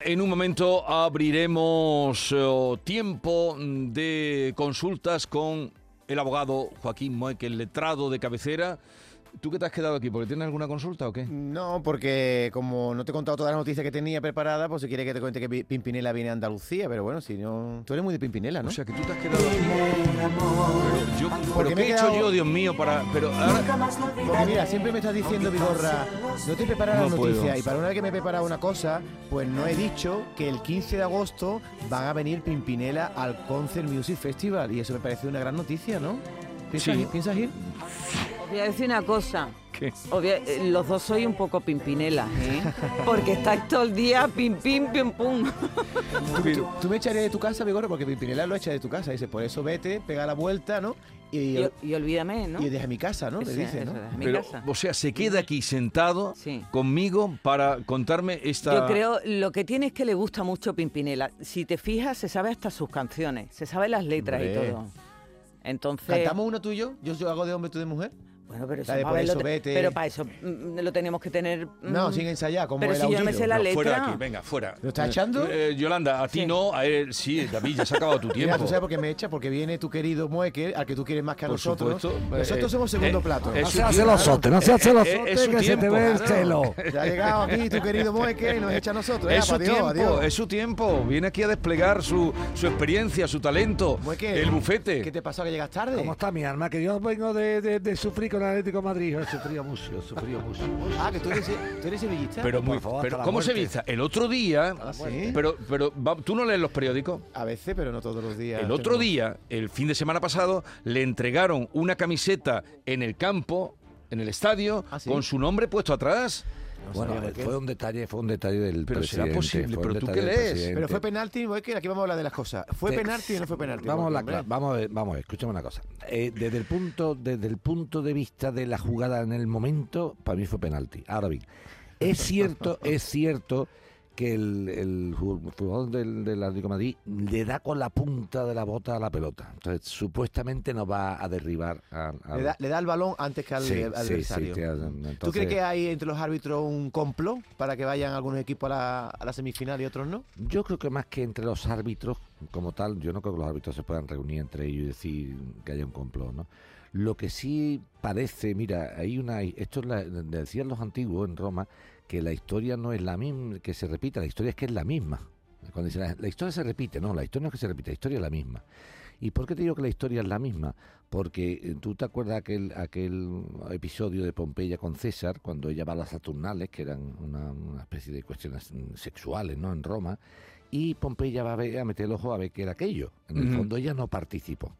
En un momento abriremos eh, tiempo de consultas con el abogado Joaquín Moeque, el letrado de cabecera. ¿Tú qué te has quedado aquí? ¿Porque tienes alguna consulta o qué? No, porque como no te he contado todas las noticias que tenía preparada, pues si quieres que te cuente que Pi- Pimpinela viene a Andalucía, pero bueno, si no... Tú eres muy de Pimpinela, ¿no? O sea, que tú te has quedado aquí. Pero, yo, Porque ¿pero me qué he he hecho quedado- yo, Dios mío, para... Pero ahora... Porque mira, siempre me estás diciendo, Vigorra, no te he preparado No las puedo. noticias y para una vez que me he preparado una cosa, pues no he dicho que el 15 de agosto van a venir Pimpinela al Concert Music Festival y eso me parece una gran noticia, ¿no? ¿Piensas, Sí. ir? ¿Piensas ir? Os voy a decir una cosa. Eh, los dos sois un poco pimpinelas, ¿eh? Porque estáis todo el día pim, pim, pim, pum. ¿Tú, tú me echarías de tu casa, Vigorra, porque Pimpinela lo echa de tu casa. Dice, por eso vete, pega la vuelta, ¿no? Y, Y, y olvídame, ¿no? y deja mi casa, ¿no? Le Ese- dice, ¿no? deja mi Pero, casa. o sea, se queda aquí sentado Sí. conmigo para contarme esta... Yo creo, lo que tiene es que le gusta mucho Pimpinela. Si te fijas, se sabe hasta sus canciones, se sabe las letras y todo. Entonces, ¿Cantamos uno tuyo? Yo, yo hago de hombre, tú de mujer. Bueno, pero eso, por vete. pero para eso mm, lo tenemos que tener. mm, No, sin ensayar, como pero el si yo no me sé la No, letra. fuera de aquí, venga, fuera. ¿Lo estás echando? Eh, Yolanda, a ti Sí. no, a él sí, David, ya se ha acabado tu tiempo. Mira, tú sabes por qué me echa, porque viene tu querido Mueque, al que tú quieres más que a Por nosotros. supuesto. Nosotros Eh, somos segundo eh, plato. es No su se hace tiempo. los sotes, no se hace los Eh, eh, es sotes, su que se te tiempo, ve el claro. celo. Ya ha llegado aquí tu querido Mueque y nos echa a nosotros. Es su adiós, tiempo, adiós. es su tiempo. Viene aquí a desplegar su, su experiencia, su talento, Mueque, el bufete. ¿Qué te pasó que llegas tarde? ¿Cómo está mi alma? Que yo vengo de, de- de sufrir con el Atlético de Madrid. Yo sufrido mucho, sufrido mucho. Ah, que tú eres, tú eres sevillista. Pero, muy, favor, pero ¿cómo se muerte. vista? El otro día, Ah, sí. pero, pero va- tú no lees los periódicos. A veces, pero no todos los días. El otro tengo- día, el fin de semana pasado, le entregaron una camiseta en el campo, en el estadio, ¿Ah, sí? con su nombre puesto atrás. No Bueno, qué. fue un detalle, fue un detalle del Pero será presidente. posible, fue un pero ¿tú qué lees? Pero fue penalti, Mueque, aquí vamos a hablar de las cosas. ¿Fue penalti o no fue penalti? Vamos a, vamos a ver, vamos a ver, escúchame una cosa. Eh, desde, el punto, desde el punto de vista de la jugada en el momento, para mí fue penalti. Ahora bien, es cierto, es cierto que el, el ju- jugador del, del Atlético de Madrid le da con la punta de la bota a la pelota. Entonces, supuestamente no va a derribar a, a- Le da, le da el balón antes que al Sí, al sí, adversario. sí, te- ¿Tú entonces- crees que hay entre los árbitros un complot para que vayan algunos equipos a la, a la semifinal y otros no? Yo creo que más que entre los árbitros, como tal, yo no creo que los árbitros se puedan reunir entre ellos y decir que haya un complot, ¿no? Lo que sí parece, mira, hay una, esto es la- decían los antiguos en Roma, que la historia no es la misma, que se repita, la historia es que es la misma. Cuando dicen, la, la historia se repite, no, la historia no es que se repite, la historia es la misma. ¿Y por qué te digo que la historia es la misma? Porque eh, tú te acuerdas aquel, aquel episodio de Pompeya con César, cuando ella va a las Saturnales, que eran una, una especie de cuestiones mm, sexuales, ¿no? En Roma, y Pompeya va a, ver- a meter el ojo a ver qué era aquello. En el fondo ella no participó.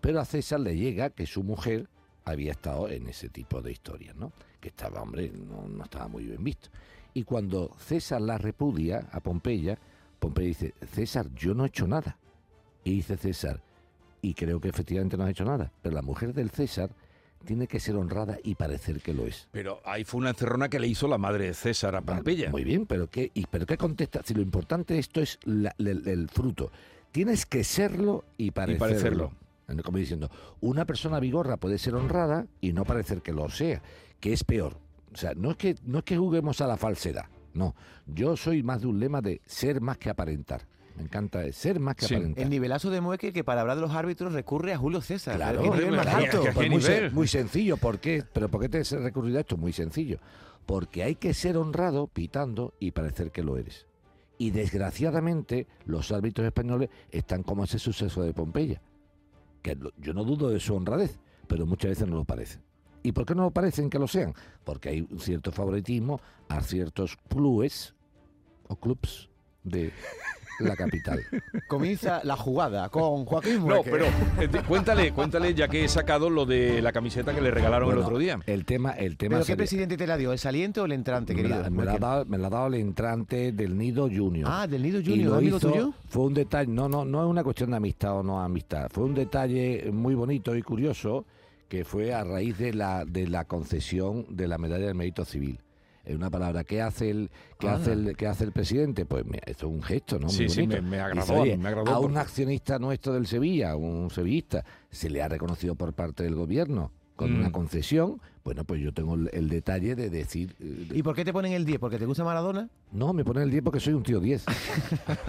Pero a César le llega que su mujer había estado en ese tipo de historias, ¿no? Que estaba, hombre, no, no estaba muy bien visto. Y cuando César la repudia a Pompeya, Pompeya dice, César, yo no he hecho nada. Y dice César, y creo que efectivamente no ha hecho nada, pero la mujer del César tiene que ser honrada y parecer que lo es. Pero ahí fue una encerrona que le hizo la madre de César a Pompeya. Muy bien, pero ¿qué, y, pero ¿qué contesta? Si lo importante de esto es la- el, el fruto. Tienes que serlo y parecerlo. parecerlo. Como diciendo, una persona vigorra puede ser honrada y no parecer que lo sea, que es peor. O sea, no es que, no es que juguemos a la falsedad. No, yo soy más de un lema de ser más que aparentar. Me encanta ser más que Sí. aparentar. El nivelazo de Mueque que para hablar de los árbitros recurre a Julio César. Claro, el nivel más alto. que- Pues ¿qué muy, muy sencillo, ¿por qué? ¿Pero por qué te has recurrido a esto? Muy sencillo. Porque hay que ser honrado pitando y parecer que lo eres. Y desgraciadamente los árbitros españoles están como ese suceso de Pompeya. Yo no dudo de su honradez, pero muchas veces no lo parecen. ¿Y por qué no lo parecen que lo sean? Porque hay un cierto favoritismo a ciertos clubes o clubs de la capital. Comienza la jugada con Joaquín No, pero eh, cuéntale, cuéntale, ya que he sacado lo de la camiseta que le regalaron el otro día. El tema, el tema ¿Pero qué presidente te la dio? ¿El saliente o el entrante, me, querido? la, me la ha dado, me la ha dado el entrante del Nido Junior. Ah, del Nido Junior, lo amigo hizo- tuyo. Fue un detalle, no, no, no es una cuestión de amistad o no amistad, fue un detalle muy bonito y curioso que fue a raíz de la, de la concesión de la medalla del mérito civil. En una palabra, ¿qué hace el, qué Ah. hace el, qué hace el presidente? Pues mira, esto es un gesto, ¿no? Muy Sí, sí, me- me agradó, Dice, "Oye, me agradó A un accionista nuestro del Sevilla, un sevillista, se le ha reconocido por parte del gobierno con Mm. una concesión, Bueno, pues yo tengo el, el detalle de decir... eh, ¿Y por qué te ponen el 10? ¿Porque te gusta Maradona? no, me ponen el 10 porque soy un tío 10.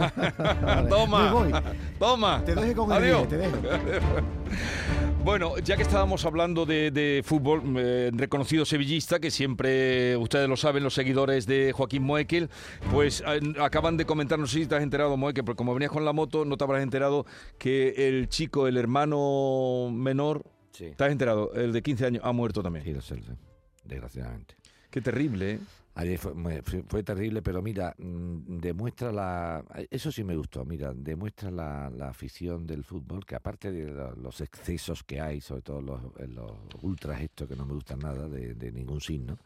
Vale, Toma. me voy. Toma. Te dejo con el Adiós. 10, te dejo. Bueno, ya que estábamos hablando de, de fútbol, eh, reconocido sevillista, que siempre, ustedes lo saben, los seguidores de Joaquín Moekel, pues eh, acaban de comentar, no sé si te has enterado, Moekel, porque como venías con la moto, no te habrás enterado que el chico, el hermano menor, Sí. ¿te has enterado? El de 15 años ha muerto también. Sí, lo sé, lo sé, desgraciadamente. Qué terrible, ¿eh? Ayer fue, fue- terrible, pero mira, mm, demuestra la... Eso sí me gustó, mira, demuestra la, la afición del fútbol, que aparte de los excesos que hay, sobre todo los, los ultras estos que no me gustan nada, de, de ningún signo,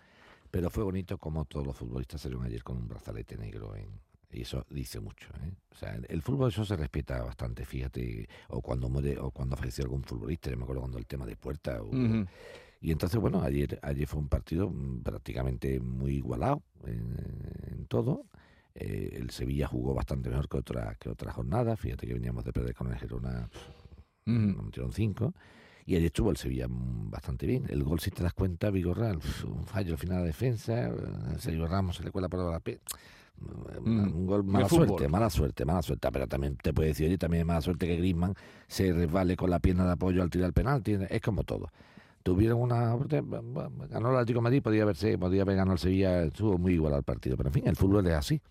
pero fue bonito como todos los futbolistas salieron ayer con un brazalete negro en... Y eso dice mucho, ¿eh? O sea, el, fútbol eso se respeta bastante, fíjate, o cuando muere, o cuando falleció algún futbolista, yo me acuerdo cuando el tema de Puerta, o. y entonces, bueno, ayer, ayer fue un partido mm, prácticamente muy igualado en, en todo. Eh, el Sevilla jugó bastante mejor que otra, que otra jornada. Fíjate que veníamos de perder con el Girona, nos metieron cinco. Y ayer estuvo el Sevilla mm, bastante bien. El gol, si te das cuenta, Vigorral, un fallo al final de defensa. eh, Sergio Ramos se le cuela por la pe... Mm, Un gol mala suerte, mala suerte, mala suerte. Pero también te puede decir, oye, también es mala suerte que Griezmann se resbale con la pierna de apoyo al tirar el penalti. Es como todo tuvieron una ganó el Atlético de Madrid podía haberse podía haber ganado el Sevilla estuvo muy igual al partido pero en fin el fútbol es así.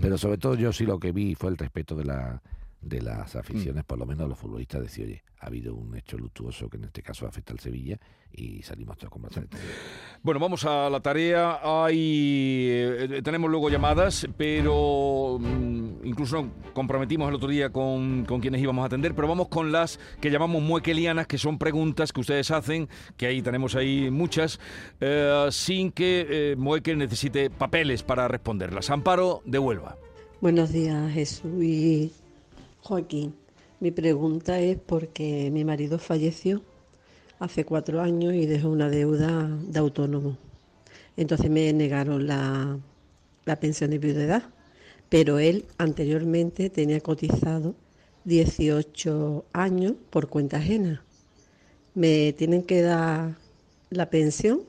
Pero sobre todo yo sí lo que vi fue el respeto de la de las aficiones por lo menos los futbolistas decir oye ha habido un hecho luctuoso que en este caso afecta al Sevilla y salimos todos con brazalete Bueno, vamos a la tarea. Hay, eh, tenemos luego llamadas, pero mm, incluso comprometimos el otro día con, con quienes íbamos a atender, pero vamos con las que llamamos muequelianas, que son preguntas que ustedes hacen, que ahí tenemos ahí muchas, eh, sin que eh, Muekel necesite papeles para responderlas. Amparo de Huelva. Buenos días, Jesús y Joaquín. Mi pregunta es porque mi marido falleció hace cuatro años y dejó una deuda de autónomo. Entonces me negaron la, la pensión de viudedad, pero él anteriormente tenía cotizado 18 años por cuenta ajena. ¿Me tienen que dar la pensión?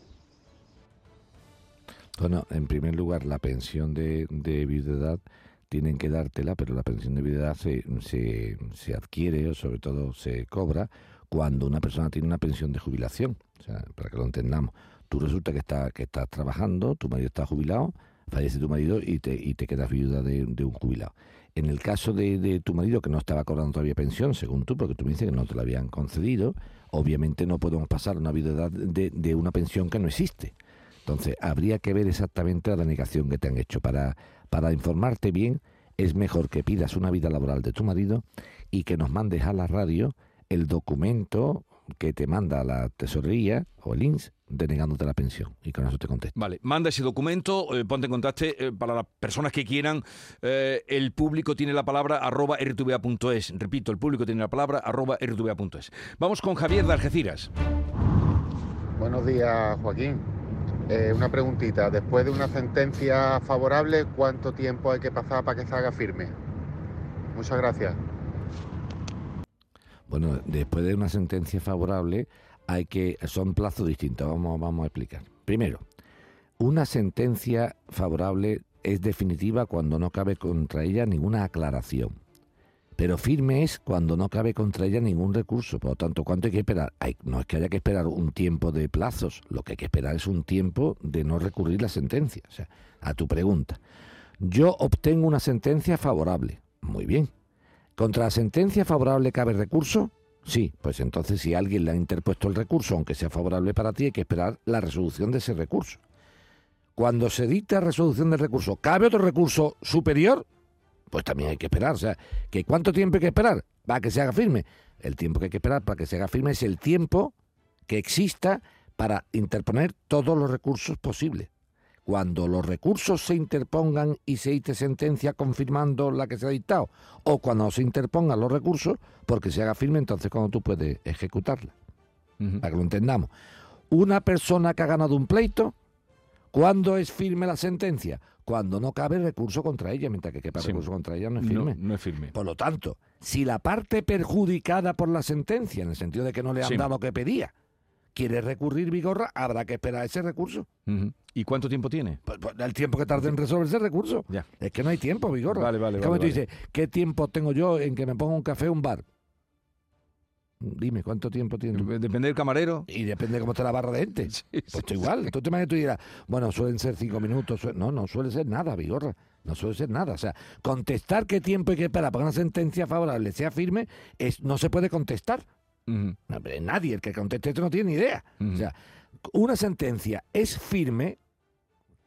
Bueno, en primer lugar, la pensión de, de viudedad tienen que dártela, pero la pensión de viudedad se, se, se adquiere o sobre todo se cobra cuando una persona tiene una pensión de jubilación. O sea, para que lo entendamos. Tú resulta que, está, que estás trabajando, tu marido está jubilado, fallece tu marido y te, y te quedas viuda de, un jubilado. En el caso de, de tu marido que no estaba cobrando todavía pensión, según tú, porque tú me dices que no te la habían concedido, obviamente no podemos pasar una viudedad de, de una pensión que no existe. Entonces, habría que ver exactamente la denegación que te han hecho. Para, para informarte bien, es mejor que pidas una vida laboral de tu marido y que nos mandes a la radio el documento que te manda la tesorería o el INS denegándote la pensión. Y con eso te contesto. Vale, manda ese documento, eh, ponte en contacto eh, para las personas que quieran. eh, el público tiene la palabra arroba rtva.es. Repito, el público tiene la palabra arroba rtva.es. Vamos con Javier de Algeciras. Buenos días, Joaquín. Eh, una preguntita. Después de una sentencia favorable, ¿cuánto tiempo hay que pasar para que se haga firme? Muchas gracias. Bueno, después de una sentencia favorable, hay que son plazos distintos. Vamos, vamos a explicar. Primero, una sentencia favorable es definitiva cuando no cabe contra ella ninguna aclaración. Pero firme es cuando no cabe contra ella ningún recurso. Por lo tanto, ¿cuánto hay que esperar? Hay- no es que haya que esperar un tiempo de plazos. Lo que hay que esperar es un tiempo de no recurrir la sentencia. O sea, a tu pregunta. Yo obtengo una sentencia favorable. Muy bien. ¿Contra la sentencia favorable cabe recurso? Sí, pues entonces si alguien le ha interpuesto el recurso, aunque sea favorable para ti, hay que esperar la resolución de ese recurso. Cuando se dicta resolución del recurso, ¿cabe otro recurso superior? Pues también hay que esperar. O sea, ¿que ¿cuánto tiempo hay que esperar para que se haga firme? El tiempo que hay que esperar para que se haga firme es el tiempo que exista para interponer todos los recursos posibles. Cuando los recursos se interpongan y se dicte sentencia confirmando la que se ha dictado, o cuando se interpongan los recursos porque se haga firme, entonces cuando tú puedes ejecutarla. Para que lo entendamos. Una persona que ha ganado un pleito, ¿cuándo es firme la sentencia? Cuando no cabe recurso contra ella, mientras que quepa Sí. recurso contra ella no es No, firme. no es firme. Por lo tanto, si la parte perjudicada por la sentencia, en el sentido de que no le han Sí. dado lo que pedía, quiere recurrir Vigorra, habrá que esperar ese recurso. ¿Y cuánto tiempo tiene? Pues, pues, el tiempo que tarde en resolver ese recurso. Ya. Es que no hay tiempo, Vigorra. Vale, vale, Es como vale, tú dices, ¿qué tiempo tengo yo en que me ponga un café o un bar? Dime, ¿cuánto tiempo tiene? Depende del camarero. Y depende de cómo esté la barra de gente. Sí, Pues sí. tú igual. Tú te imaginas tú dirás, bueno, suelen ser cinco minutos. No, no suele ser nada, Vigorra. No suele ser nada. O sea, contestar qué tiempo hay que esperar para que una sentencia favorable sea firme, es, no se puede contestar. No, nadie, el que conteste esto no tiene ni idea. O sea, una sentencia es firme,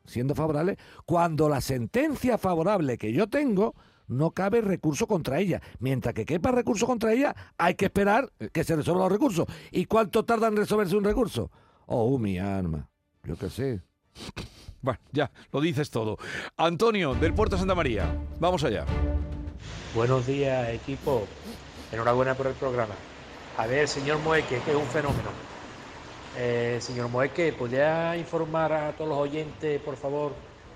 siendo favorable, cuando la sentencia favorable que yo tengo no cabe recurso contra ella. Mientras que quepa recurso contra ella, hay que esperar que se resuelvan los recursos. ¿Y cuánto tarda en resolverse un recurso? Oh, mi alma. Yo qué sé. Bueno, ya, lo dices todo. Antonio, del Puerto Santa María. Vamos allá. Buenos días, equipo. Enhorabuena por el programa. A ver, señor Moeque, que es un fenómeno. Eh, señor Moeque, ¿podría informar a todos los oyentes, por favor,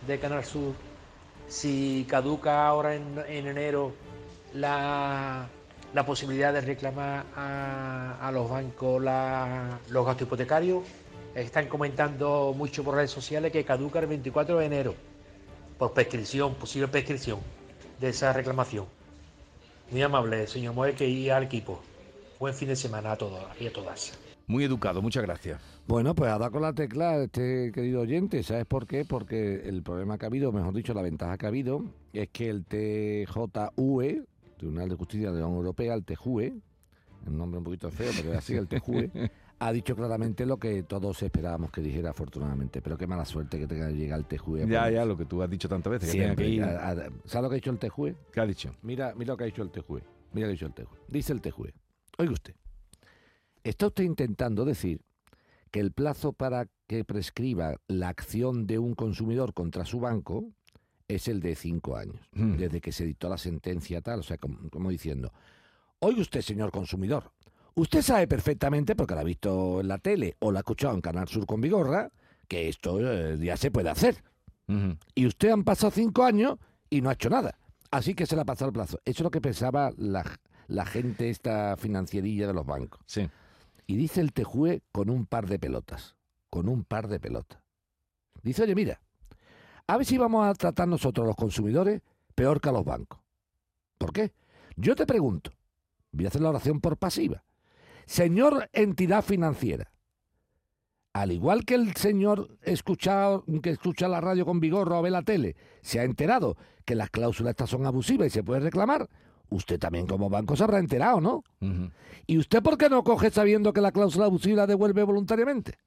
de Canal Sur, si caduca ahora en, en enero la, la posibilidad de reclamar a, a los bancos la- los gastos hipotecarios? Están comentando mucho por redes sociales que caduca el 24 de enero por prescripción, posible prescripción de esa reclamación. Muy amable, señor Moeque, y al equipo. Buen fin de semana a todos y a todas. Muy educado, muchas gracias. Bueno, pues ha dado con la tecla este querido oyente. ¿Sabes por qué? Porque el problema que ha habido, mejor dicho, la ventaja que ha habido, es que el TJUE, Tribunal de Justicia de la Unión Europea, el TJUE, el nombre un poquito feo, pero es así, el TJUE, ha dicho claramente lo que todos esperábamos que dijera, afortunadamente. Pero qué mala suerte que tenga que llegar el TJUE. Ya, ya, lo que tú has dicho tantas veces. Que tenga Siempre. que ir. a- a- ¿Sabes lo que ha dicho el TJUE? ¿Qué ha dicho? Mira, mira lo que ha dicho el TJUE. Mira lo que ha dicho el TJUE. Dice el TJUE. Oiga usted. Está usted intentando decir que el plazo para que prescriba la acción de un consumidor contra su banco es el de cinco años, Mm. desde que se dictó la sentencia tal, o sea, como, como diciendo, oiga usted, señor consumidor, usted sabe perfectamente, porque la ha visto en la tele o la ha escuchado en Canal Sur con Vigorra, que esto eh, ya se puede hacer. Y usted han pasado cinco años y no ha hecho nada. Así que se le ha pasado el plazo. Eso es lo que pensaba la, la gente, esta financierilla de los bancos. Sí. Y dice el Tejue con un par de pelotas. Con un par de pelotas. Dice, oye, mira, a ver si vamos a tratar nosotros los consumidores peor que a los bancos. ¿Por qué? Yo te pregunto, voy a hacer la oración por pasiva. Señor entidad financiera, al igual que el señor escuchado, que escucha la radio con vigor o ve la tele, se ha enterado que las cláusulas estas son abusivas y se puede reclamar, usted también como banco se habrá enterado, ¿no? ¿Y usted por qué no coge sabiendo que la cláusula abusiva la devuelve voluntariamente?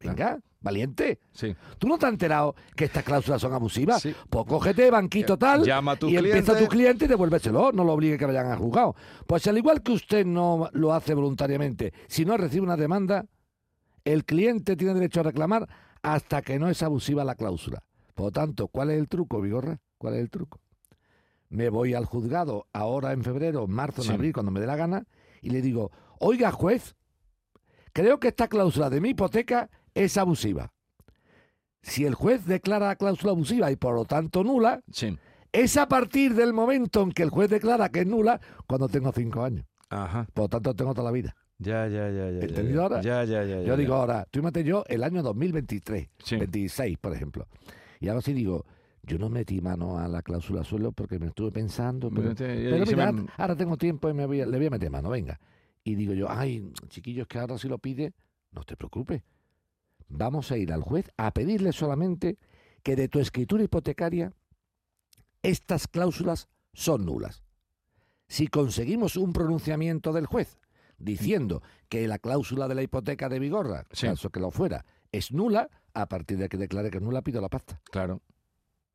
Venga, valiente. Sí. ¿Tú no te has enterado que estas cláusulas son abusivas? Sí. Pues cógete banquito tal Llama a tu y empieza a tu cliente y devuélveselo. No lo obligue que vayan al juzgado. Pues al igual que usted no lo hace voluntariamente, si no recibe una demanda, el cliente tiene derecho a reclamar hasta que no es abusiva la cláusula. Por lo tanto, ¿cuál es el truco, Vigorra? ¿Cuál es el truco? Me voy al juzgado ahora en febrero, marzo, en Sí. abril, cuando me dé la gana, y le digo, oiga juez, creo que esta cláusula de mi hipoteca es abusiva. Si el juez declara la cláusula abusiva y por lo tanto nula, Sí. es a partir del momento en que el juez declara que es nula cuando tengo cinco años. Ajá. Por lo tanto, tengo toda la vida. Ya, ya, ya, ya. ¿Entendido ya. ahora? Ya, ya, ya. ya, Yo ya. digo ahora, tú imagínate yo el año 2023, Sí. 26, por ejemplo. Y ahora sí digo, yo no metí mano a la cláusula suelo porque me estuve pensando, pero, y- pero y se mira, me- ahora tengo tiempo y me voy a- le voy a meter mano, venga. Y digo yo, ay, chiquillos, que ahora si lo pide, no te preocupes. Vamos a ir al juez a pedirle solamente que de tu escritura hipotecaria estas cláusulas son nulas. Si conseguimos un pronunciamiento del juez diciendo que la cláusula de la hipoteca de Vigorra, Sí. caso que lo fuera, es nula, a partir de que declare que es nula pido la pasta. Claro.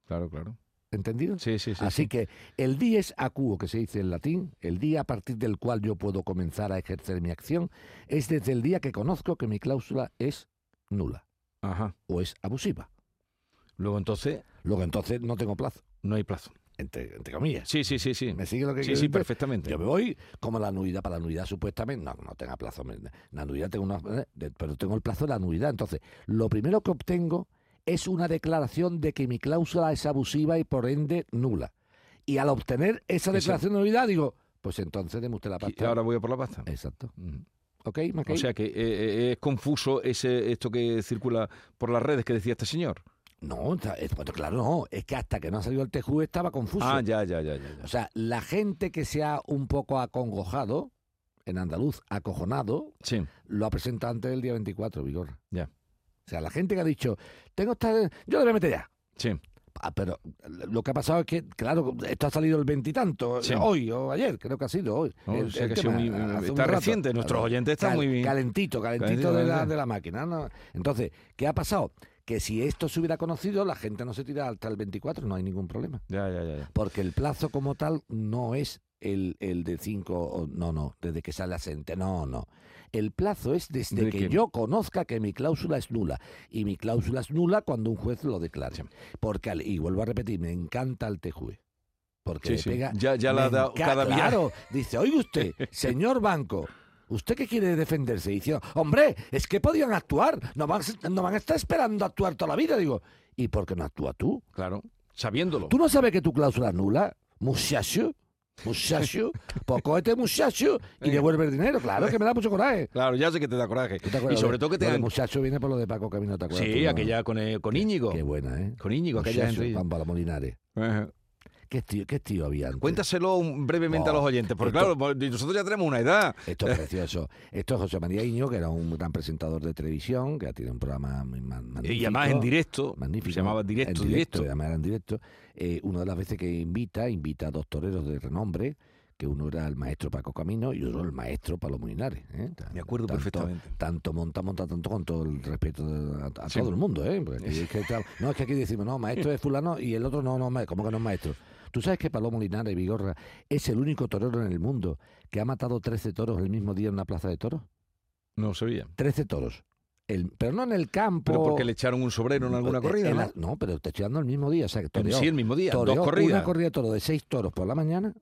Claro, claro. ¿Entendido? Sí, sí, sí. Así sí. que el dies acuo, que se dice en latín, el día a partir del cual yo puedo comenzar a ejercer mi acción, es desde el día que conozco que mi cláusula es nula Ajá. o es abusiva. Luego entonces Luego entonces no tengo plazo, no hay plazo. entre, entre comillas. Sí, sí, sí, sí. ¿Me sigue lo que Sí, sí, perfectamente. Yo me voy como la anuidad, para la anuidad supuestamente, no, no tenga plazo, la anuidad tengo una, eh, pero tengo el plazo de la anuidad. Entonces, lo primero que obtengo es una declaración de que mi cláusula es abusiva y por ende nula. Y al obtener esa declaración de anuidad digo, pues entonces deme usted la Y pasta. ahora voy a por la pasta. Exacto. Ujú. ¿Ok, Mackay? O sea que eh, eh, es confuso ese esto que circula por las redes que decía este señor. No, bueno, claro, no. Es que hasta que no ha salido el TJU estaba confuso. Ah, ya, ya, ya, ya. ya. O sea, la gente que se ha un poco acongojado, en andaluz, acojonado, Sí, lo ha presentado antes del día 24, Vigor. ya. O sea, la gente que ha dicho, tengo esta... Yo le voy a meter ya. Sí. Ah, pero lo que ha pasado es que, claro, esto ha salido el veintitanto, Sí. hoy o ayer, creo que ha sido hoy. No, el- o sea el que ha sido tema, muy- hace un está rato. reciente, nuestros oyentes están muy bien. Calentito, calentito, Calentito, de, la, de la máquina. ¿no? Entonces, ¿qué ha pasado? Que si esto se hubiera conocido, la gente no se tira hasta el 24, no hay ningún problema. Ya, ya. ya. Porque el plazo como tal no es el, el de 5, no, no, desde que sale la sentencia, no, no. El plazo es desde ¿De que yo conozca que mi cláusula es nula. Y mi cláusula es nula cuando un juez lo declare. Porque, al- y vuelvo a repetir, me encanta el TJUE. Porque Sí, le sí. pega. Ya- ya la ha dado cada viaje. Claro, dice, oiga usted, señor banco. ¿Usted qué quiere defenderse? Diciendo, hombre, es que podían actuar, no van, a- no van a estar esperando a actuar toda la vida. Digo, ¿y por qué no actúa tú? Claro. Sabiéndolo. ¿Tú no sabes que tu cláusula es nula, muchacho? Muchacho, pues cógete muchacho y devuelve el dinero. Claro que me da mucho coraje. Claro, ya sé que te da coraje. ¿Tú te Y sobre todo que lo de tengan... muchacho viene por lo de Paco Camino, ¿te acuerdas? Sí, aquella con, eh, con Íñigo. Qué buena, ¿eh? Con Íñigo, aquella gente. Juan Palamolinares. Ajá. ¿Qué tío, qué tío había antes? Cuéntaselo brevemente a los oyentes, porque esto- claro, nosotros ya tenemos una edad. Esto es precioso. Esto es José María Iño, que era un gran presentador de televisión, que tiene un programa magnífico. Y además en directo. Magnífico. Se llamaba directo, en directo. Era en directo. Eh, una de las veces que invita, invita a dos toreros de renombre, que uno era el maestro Paco Camino y otro el maestro Palomo Linares. ¿eh? Me acuerdo tanto- perfectamente. Tanto monta, monta tanto con todo el respeto a, a Sí. todo el mundo. ¿eh? Porque aquí es que está- no, es que aquí decimos, no, maestro es fulano y el otro no, no, ¿cómo que no es maestro? Tú sabes que Palomo Linares Vigorra es el único torero en el mundo que ha matado 13 toros el mismo día en una plaza de toros. No sabía. 13 toros. El, pero no en el campo. Pero porque le echaron un sobrero en alguna Eh, corrida, en ¿no? la- no, pero te estoy dando el mismo día. O sea, que toreó, Sí, el mismo día, toreó dos corridas. Una corrida de toro de seis toros por la mañana,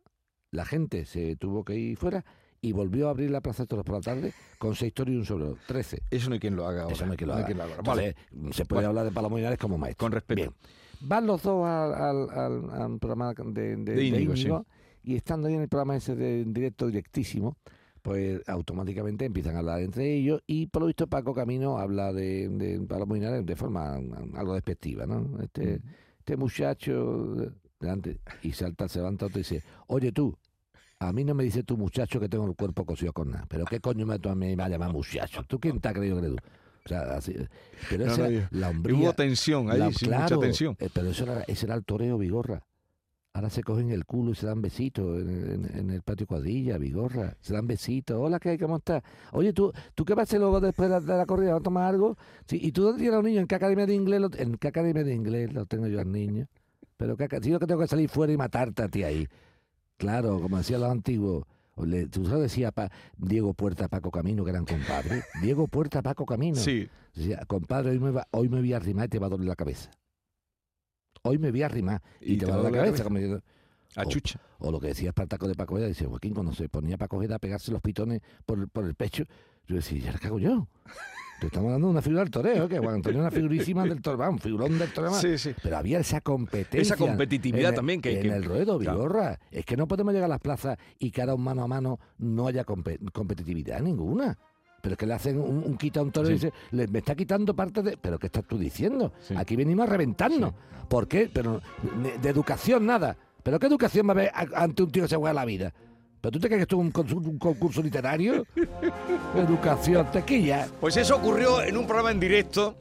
la gente se tuvo que ir fuera y volvió a abrir la plaza de toros por la tarde con seis toros y un sobrero. 13. Eso no hay quien lo haga ahora. Eso no hay que lo haga. quien lo haga. Entonces, Vale. se puede Bueno. hablar de Palomo como maestro. Con respeto. Bien. Van los dos al, al- al- al programa de, de, De Íñigo, sí. Íñigo, y estando ahí en el programa ese de en directo directísimo, pues automáticamente empiezan a hablar entre ellos y por lo visto Paco Camino habla de, de Linares de forma mm, algo despectiva, ¿no? Este, este muchacho delante y salta, se levanta otro y dice, oye tú, a mí no me dice tu muchacho que tengo el cuerpo cosido con nada, pero qué coño me, me va a llamar muchacho, ¿tú quién te ha creído que eres tú? O sea, así, pero No, esa, no, la hombría, hubo tensión ahí, la- sí, claro, mucha tensión. eh, pero eso era, ese era el toreo Vigorra. Ahora se cogen el culo y se dan besitos en, en- en el patio cuadrilla, Vigorra. Se dan besitos. Hola, ¿qué hay? ¿Cómo estás? Oye, ¿tú, ¿tú qué vas a hacer luego después de la, de la corrida? ¿Vas a tomar algo? Sí, ¿Y tú dónde tienes a los niños? ¿En qué academia de inglés? Lo, ¿En qué academia de inglés lo tengo yo al niño? Pero ¿qué, aca- si yo que tengo que salir fuera y matarte a ti ahí. Claro, como decían los antiguos. O ¿Tú sabes decía pa- Diego Puerta, Paco Camino, que eran compadres? Diego Puerta, Paco Camino. Sí. Decía, compadre, hoy me, va- hoy me voy a arrimar y te va a doler la cabeza. Hoy me voy a arrimar y, te, va a doler la cabeza. como A Oh. chucha. o lo que decía Espartaco de Paco Ojeda, dice, Joaquín, cuando se ponía Paco Ojeda a pegarse los pitones por, el- por el pecho, yo decía, ya la cago yo. Te estamos dando una figura del toreo, que Juan Antonio es una figurísima del toreo, un figurón del toreo. Sí, sí. Pero había esa competencia. Esa competitividad el- también que- En que- el ruedo, Claro. Vigorra. Es que no podemos llegar a las plazas y que ahora un mano a mano no haya compe- competitividad ninguna. Pero es que le hacen un, un quita a un toro y dice, le, me está quitando parte de... ¿Pero qué estás tú diciendo? Aquí venimos a reventarnos. ¿Por qué? Pero de educación nada. ¿Pero qué educación va a haber ante un tío que se juega la vida? ¿Pero tú te crees que esto es un, concurso literario? educación, tequilla. Pues eso ocurrió en un programa en directo.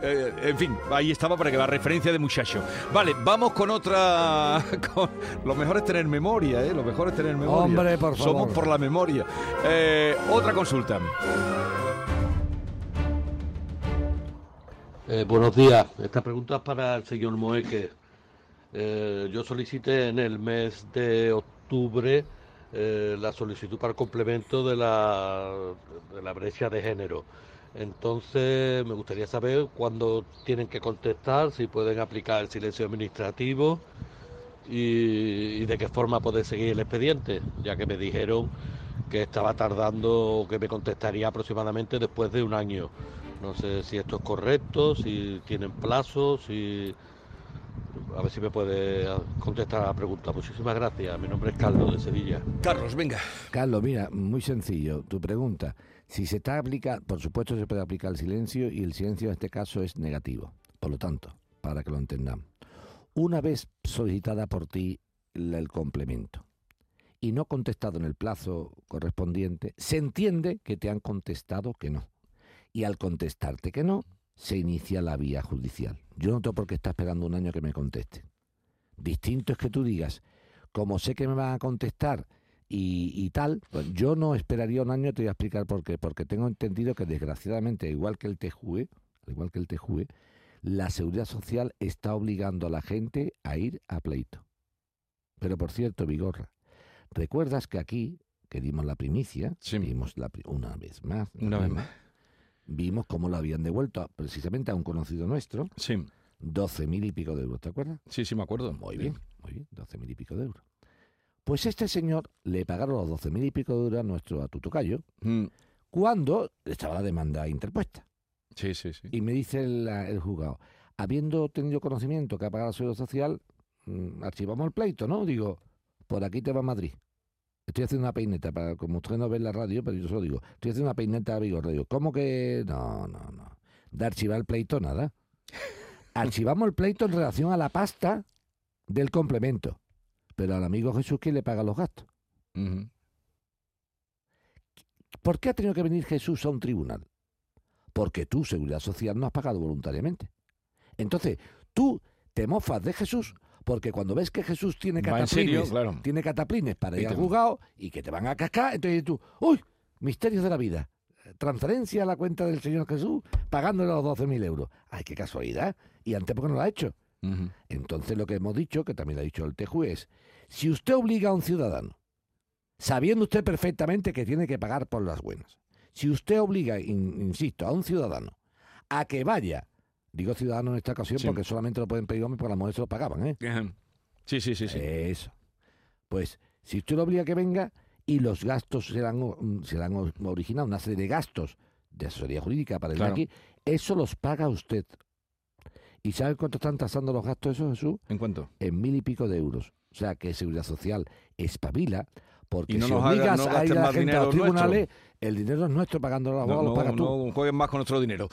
Eh, en fin, ahí estaba para que la referencia de muchacho. Vale, vamos con otra. con- Lo mejor es tener memoria, ¿eh? Lo mejor es tener memoria. Hombre, por favor. Somos por la memoria. Eh, otra consulta. Eh, buenos días. Esta pregunta es para el señor Moeque. Eh, yo solicité en el mes de octubre eh, la solicitud para complemento de la, de la brecha de género. Entonces, me gustaría saber cuándo tienen que contestar, si pueden aplicar el silencio administrativo y, de qué forma poder seguir el expediente, ya que me dijeron que estaba tardando, que me contestaría aproximadamente después de un año. No sé si esto es correcto, si tienen plazos, si a ver si me puede contestar a la pregunta. Muchísimas gracias. Mi nombre es Carlos de Sevilla. Carlos, venga. Carlos, mira, muy sencillo. Tu pregunta. Si se está aplica, por supuesto se puede aplicar el silencio y el silencio en este caso es negativo. Por lo tanto, para que lo entendamos. Una vez solicitada por ti el complemento y no contestado en el plazo correspondiente, se entiende que te han contestado que no. Y al contestarte que no, se inicia la vía judicial. Yo no tengo por qué estar esperando un año que me conteste. Distinto es que tú digas, como sé que me van a contestar y, y tal, pues yo no esperaría un año, te voy a explicar por qué. Porque tengo entendido que desgraciadamente, igual que el TJUE, al igual que el TJUE, la seguridad social está obligando a la gente a ir a pleito. Pero por cierto, Vigorra, ¿recuerdas que aquí, que dimos la primicia, Sí. dimos la, una vez más, Una vez más. Vimos cómo lo habían devuelto precisamente a un conocido nuestro, Sí, 12 mil y pico de euros, ¿te acuerdas? sí, sí, me acuerdo. Muy bien, muy bien, 12 mil y pico de euros. Pues este señor le pagaron los 12 mil y pico de euros a nuestro a tu tocayo Mm, cuando estaba la demanda interpuesta. Sí, sí, sí. Y me dice el, el juzgado, habiendo tenido conocimiento que ha pagado la seguridad social, mm, archivamos el pleito, ¿no? Digo, por aquí te va Madrid. Estoy haciendo una peineta, para, como usted no ve en la radio, pero yo se lo digo. Estoy haciendo una peineta a Vigorra. Digo, ¿cómo que...? No, no, no. De archivar el pleito, nada. Archivamos el pleito en relación a la pasta del complemento. Pero al amigo Jesús, ¿quién le paga los gastos? ¿Por qué ha tenido que venir Jesús a un tribunal? Porque tú, Seguridad Social, no has pagado voluntariamente. Entonces, tú te mofas de Jesús porque cuando ves que Jesús tiene serio, cataplines, claro. tiene cataplines para ir al juzgado y que te van a cascar, entonces tú, ¡uy! Misterios de la vida. Transferencia a la cuenta del Señor Jesús pagándole los 12.000 euros. ¡Ay, qué casualidad! ¿Y antes por qué no lo ha hecho? Entonces lo que hemos dicho, que también lo ha dicho el TJU, es, si usted obliga a un ciudadano, sabiendo usted perfectamente que tiene que pagar por las buenas, si usted obliga, in- insisto, a un ciudadano a que vaya, digo ciudadano en esta ocasión Sí. porque solamente lo pueden pedir hombres porque las mujeres se lo pagaban, ¿eh? Sí, sí, sí, sí. Eso. Pues si usted lo obliga a que venga y los gastos serán, mm, serán o- originado una serie de gastos de asesoría jurídica para ir Claro. aquí, eso los paga usted. ¿Y sabe cuánto están tasando los gastos esos, Jesús? ¿En cuánto? en mil y pico de euros. O sea que Seguridad Social espabila porque Y no si nos haga- obligas no a gasten ir a la más gente a dinero los tribunales, el dinero es nuestro pagando los No, abogados, lo no, pagas tú. no jueguen más con nuestro dinero.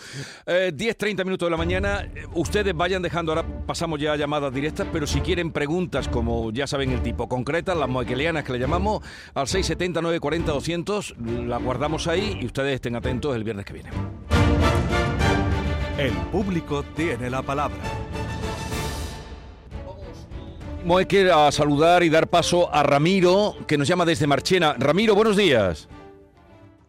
Eh, 10, 30 minutos de la mañana. Eh, Ustedes vayan dejando, ahora pasamos ya a llamadas directas, pero si quieren preguntas, como ya saben el tipo, concretas, las moequelianas que le llamamos, al 670 940 200, las guardamos ahí y ustedes estén atentos el viernes que viene. El público tiene la palabra. Moeque a saludar y dar paso a Ramiro, que nos llama desde Marchena. Ramiro, buenos días.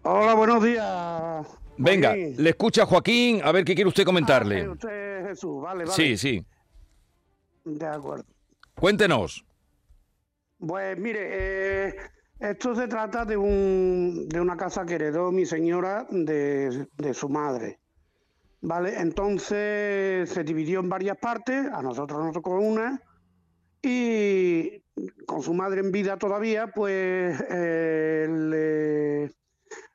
Hola, buenos días. Venga, Joaquín. le escucha Joaquín, a ver qué quiere usted Ah, comentarle. usted es Jesús, vale, vale. Sí, sí. De acuerdo. Cuéntenos. Pues mire, eh, esto se trata de, un, de una casa que heredó mi señora de, de su madre. ¿Vale? Entonces se dividió en varias partes, a nosotros nos tocó una, y con su madre en vida todavía, pues eh,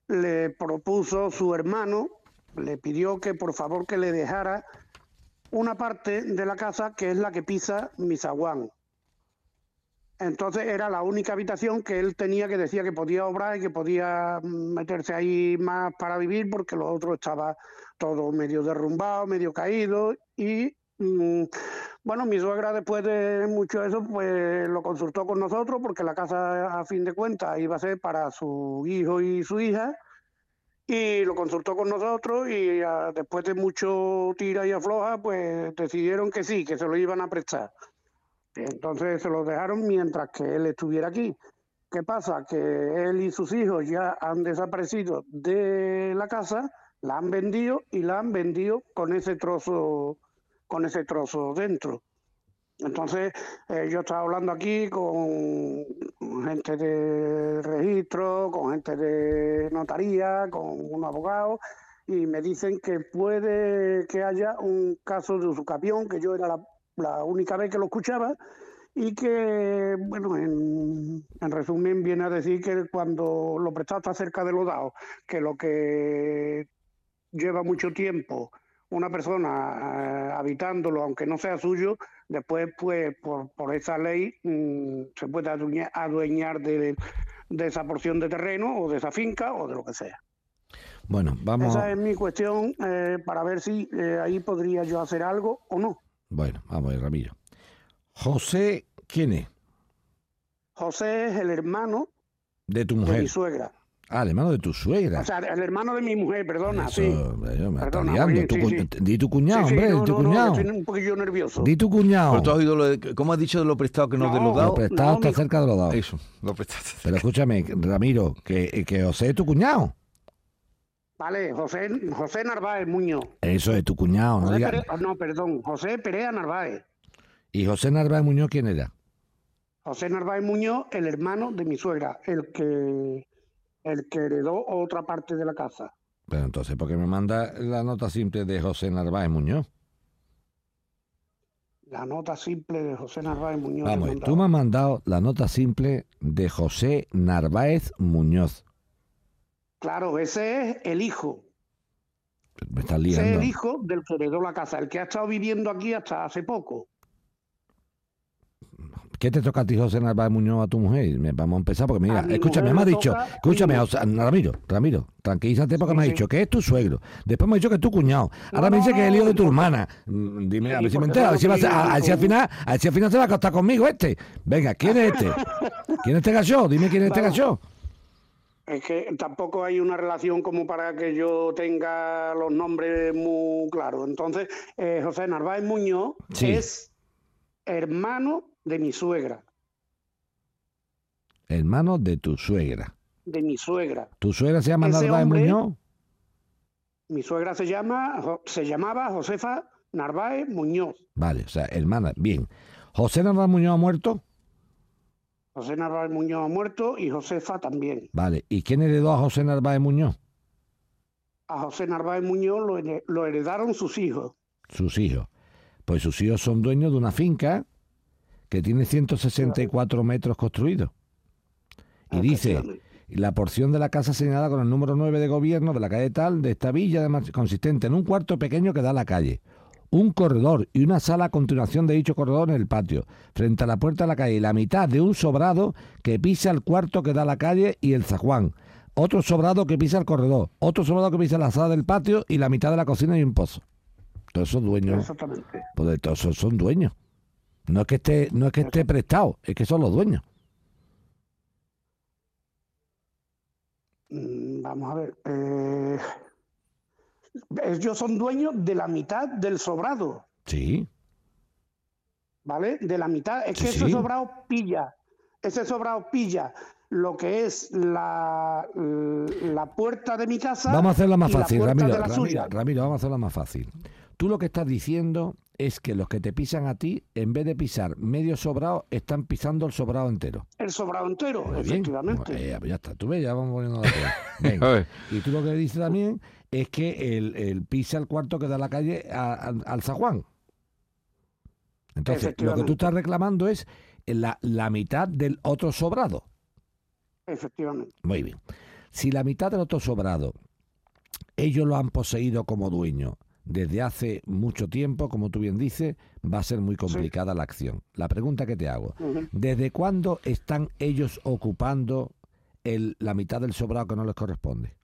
le, propuso su hermano, le pidió que por favor que le dejara una parte de la casa que es la que pisa mi zaguán. Entonces era la única habitación que él tenía que decía que podía obrar y que podía meterse ahí más para vivir porque lo otro estaba todo medio derrumbado, medio caído y bueno, mi suegra después de mucho eso pues lo consultó con nosotros porque la casa a fin de cuentas iba a ser para su hijo y su hija y lo consultó con nosotros y ah, después de mucho tira y afloja pues decidieron que sí, que se lo iban a prestar. Entonces se lo dejaron mientras que él estuviera aquí. ¿Qué pasa? Que él y sus hijos ya han desaparecido de la casa, la han vendido y la han vendido con ese trozo, con ese trozo dentro. Entonces, eh, yo estaba hablando aquí con gente de registro, con gente de notaría, con un abogado, y me dicen que puede que haya un caso de usucapión, que yo era la, única vez que lo escuchaba, y que, bueno, en, en resumen viene a decir que cuando lo prestado está cerca de lo dado, que lo que lleva mucho tiempo una persona eh, habitándolo, aunque no sea suyo, después, pues, por, por esa ley mm, se puede adueña- adueñar de, de esa porción de terreno o de esa finca o de lo que sea. Bueno, vamos. Esa es mi cuestión eh, para ver si eh, ahí podría yo hacer algo o no. Bueno, vamos a ver, Ramiro. José, ¿quién es? José es el hermano De tu de mujer. mi suegra. Ah, el hermano de tu suegra. O sea, el hermano de mi mujer, perdona, Eso, sí. yo me está Perdona, liando. oye, Tu sí, cu- sí. Di tu cuñado, Sí, sí, hombre, no, di tu no, no, cuñado. que estoy un poquillo nervioso. Di tu cuñado. Pero tú has oído lo de, ¿Cómo has dicho de lo prestado que no, de No, lo Lo dado? prestado no, está mi- cerca de lo dado. Eso, lo prestado. Pero escúchame, Ramiro, que, que José es tu cuñado. Vale, José, José Narváez Muñoz. Eso es tu cuñado, no digas. Pere- no, perdón, José Perea Narváez. ¿Y José Narváez Muñoz quién era? José Narváez Muñoz, el hermano de mi suegra, el que el que heredó otra parte de la casa. Pero entonces, ¿por qué me manda la nota simple de José Narváez Muñoz? La nota simple de José Narváez Muñoz. Vamos, tú me has mandado la nota simple de José Narváez Muñoz. Claro, ese es el hijo. Me estás Ese es liando. el hijo del que heredó la casa, el que ha estado viviendo aquí hasta hace poco. ¿Qué te toca a ti, José Narváez Muñoz, a tu mujer? Vamos a empezar porque, mira, escúchame, me ha dicho, escúchame. José- Ramiro, Ramiro, tranquilízate porque Sí, me ha sí. dicho que es tu suegro. Después me ha dicho que es tu cuñado. Ahora No, me dice que es el hijo de tu hermana. Mm, Dime, a ver si me entero, a ver si, al final, a ver si al final se va a acostar conmigo este. Venga, ¿quién es este? ¿Quién es este gacho? Dime quién es este gacho. Es que tampoco hay una relación como para que yo tenga los nombres muy claros. Entonces, eh, José Narváez Muñoz Sí. es hermano de mi suegra, Hermano de tu suegra. de mi suegra. ¿Tu suegra se llama Narváez hombre- Muñoz? Mi suegra se llama, se llamaba Josefa Narváez Muñoz. Vale, o sea, hermana. Bien. ¿José Narváez Muñoz ha muerto? José Narváez Muñoz ha muerto y Josefa también. Vale. ¿Y quién heredó a José Narváez Muñoz? A José Narváez Muñoz lo, lo heredaron sus hijos. sus hijos. Pues sus hijos son dueños de una finca que tiene 164 metros construidos. Y dice, la porción de la casa señalada con el número 9 de gobierno de la calle tal, de esta villa, además, consistente en un cuarto pequeño que da a la calle, un corredor y una sala a continuación de dicho corredor en el patio, frente a la puerta de la calle, y la mitad de un sobrado que pisa el cuarto que da a la calle y el zaguán, otro sobrado que pisa el corredor, otro sobrado que pisa la sala del patio y la mitad de la cocina y un pozo. Todos esos dueños, Exactamente. pues de todos esos son dueños. No es que esté, no es que esté prestado, es que son los dueños. Mm, Vamos a ver. eh, ellos son dueños de la mitad del sobrado, Sí, ¿vale? De la mitad. Es Sí, que ese sí. sobrado pilla. Ese sobrado pilla lo que es la, la puerta de mi casa. Vamos a hacerla más fácil, Ramiro. Ramiro, vamos a hacerla más fácil. Tú lo que estás diciendo es que los que te pisan a ti, en vez de pisar medio sobrado, están pisando el sobrado entero. El sobrado entero, Muy bien. efectivamente. Eh, pues ya está, tú ves, ya vamos poniendo la. Venga. A. Y tú lo que dices también es que el, el pisa el cuarto que da a la calle a- al- al zaguán. Entonces, lo que tú estás reclamando es la, la mitad del otro sobrado. Efectivamente. Muy bien. Si la mitad del otro sobrado ellos lo han poseído como dueño desde hace mucho tiempo, como tú bien dices, va a ser muy complicada la acción. La pregunta que te hago. ¿desde cuándo están ellos ocupando el, la mitad del sobrado que no les corresponde?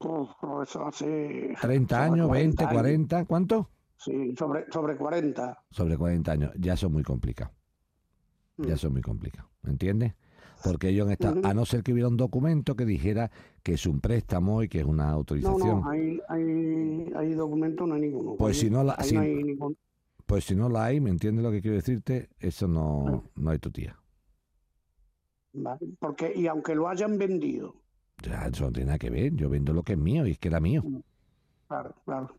Eso hace. ¿30 sobre años, 20, años. 40? ¿Cuánto? Sí, sobre, sobre 40. Sobre 40 años. Ya son muy complicados. Ya Mm. son muy complicados. ¿Me entiendes? Porque ellos han estado, a no ser que hubiera un documento que dijera que es un préstamo y que es una No, autorización. no, hay, hay, hay documento, no hay ninguno. Pues si no la- si- no hay ningún. Pues si no la hay, ¿me entiendes lo que quiero decirte? Eso no, no hay tu tía. Vale, Porque, y aunque lo hayan vendido, Ya, eso no tiene nada que ver. Yo vendo lo que es mío y es que era mío. claro, claro.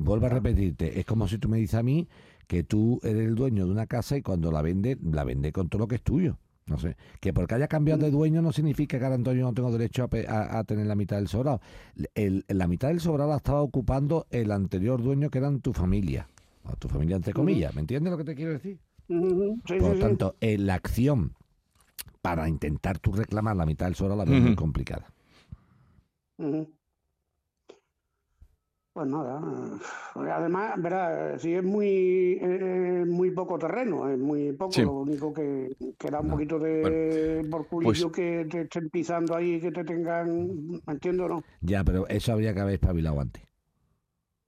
Vuelvo a repetirte, es como si tú me dices a mí que tú eres el dueño de una casa y cuando la vende, la vende con todo lo que es tuyo. No sé, que porque haya cambiado de dueño no significa que ahora Antonio no tengo derecho a, pe- a- a tener la mitad del sobrado. El- la mitad del sobrado la estaba ocupando el anterior dueño que eran tu familia. O tu familia entre comillas. ¿Me entiendes lo que te quiero decir? Sí, Por lo sí. tanto, eh, la acción para intentar tú reclamar la mitad del sobrado la veo muy complicada. Pues nada, eh, además, verá, si es muy eh, muy poco terreno, es muy poco, Sí. lo único que, que da un poquito de porculillo que te estén pisando ahí, que te tengan, ¿me entiendo no? Ya, pero eso habría que haber espabilado antes.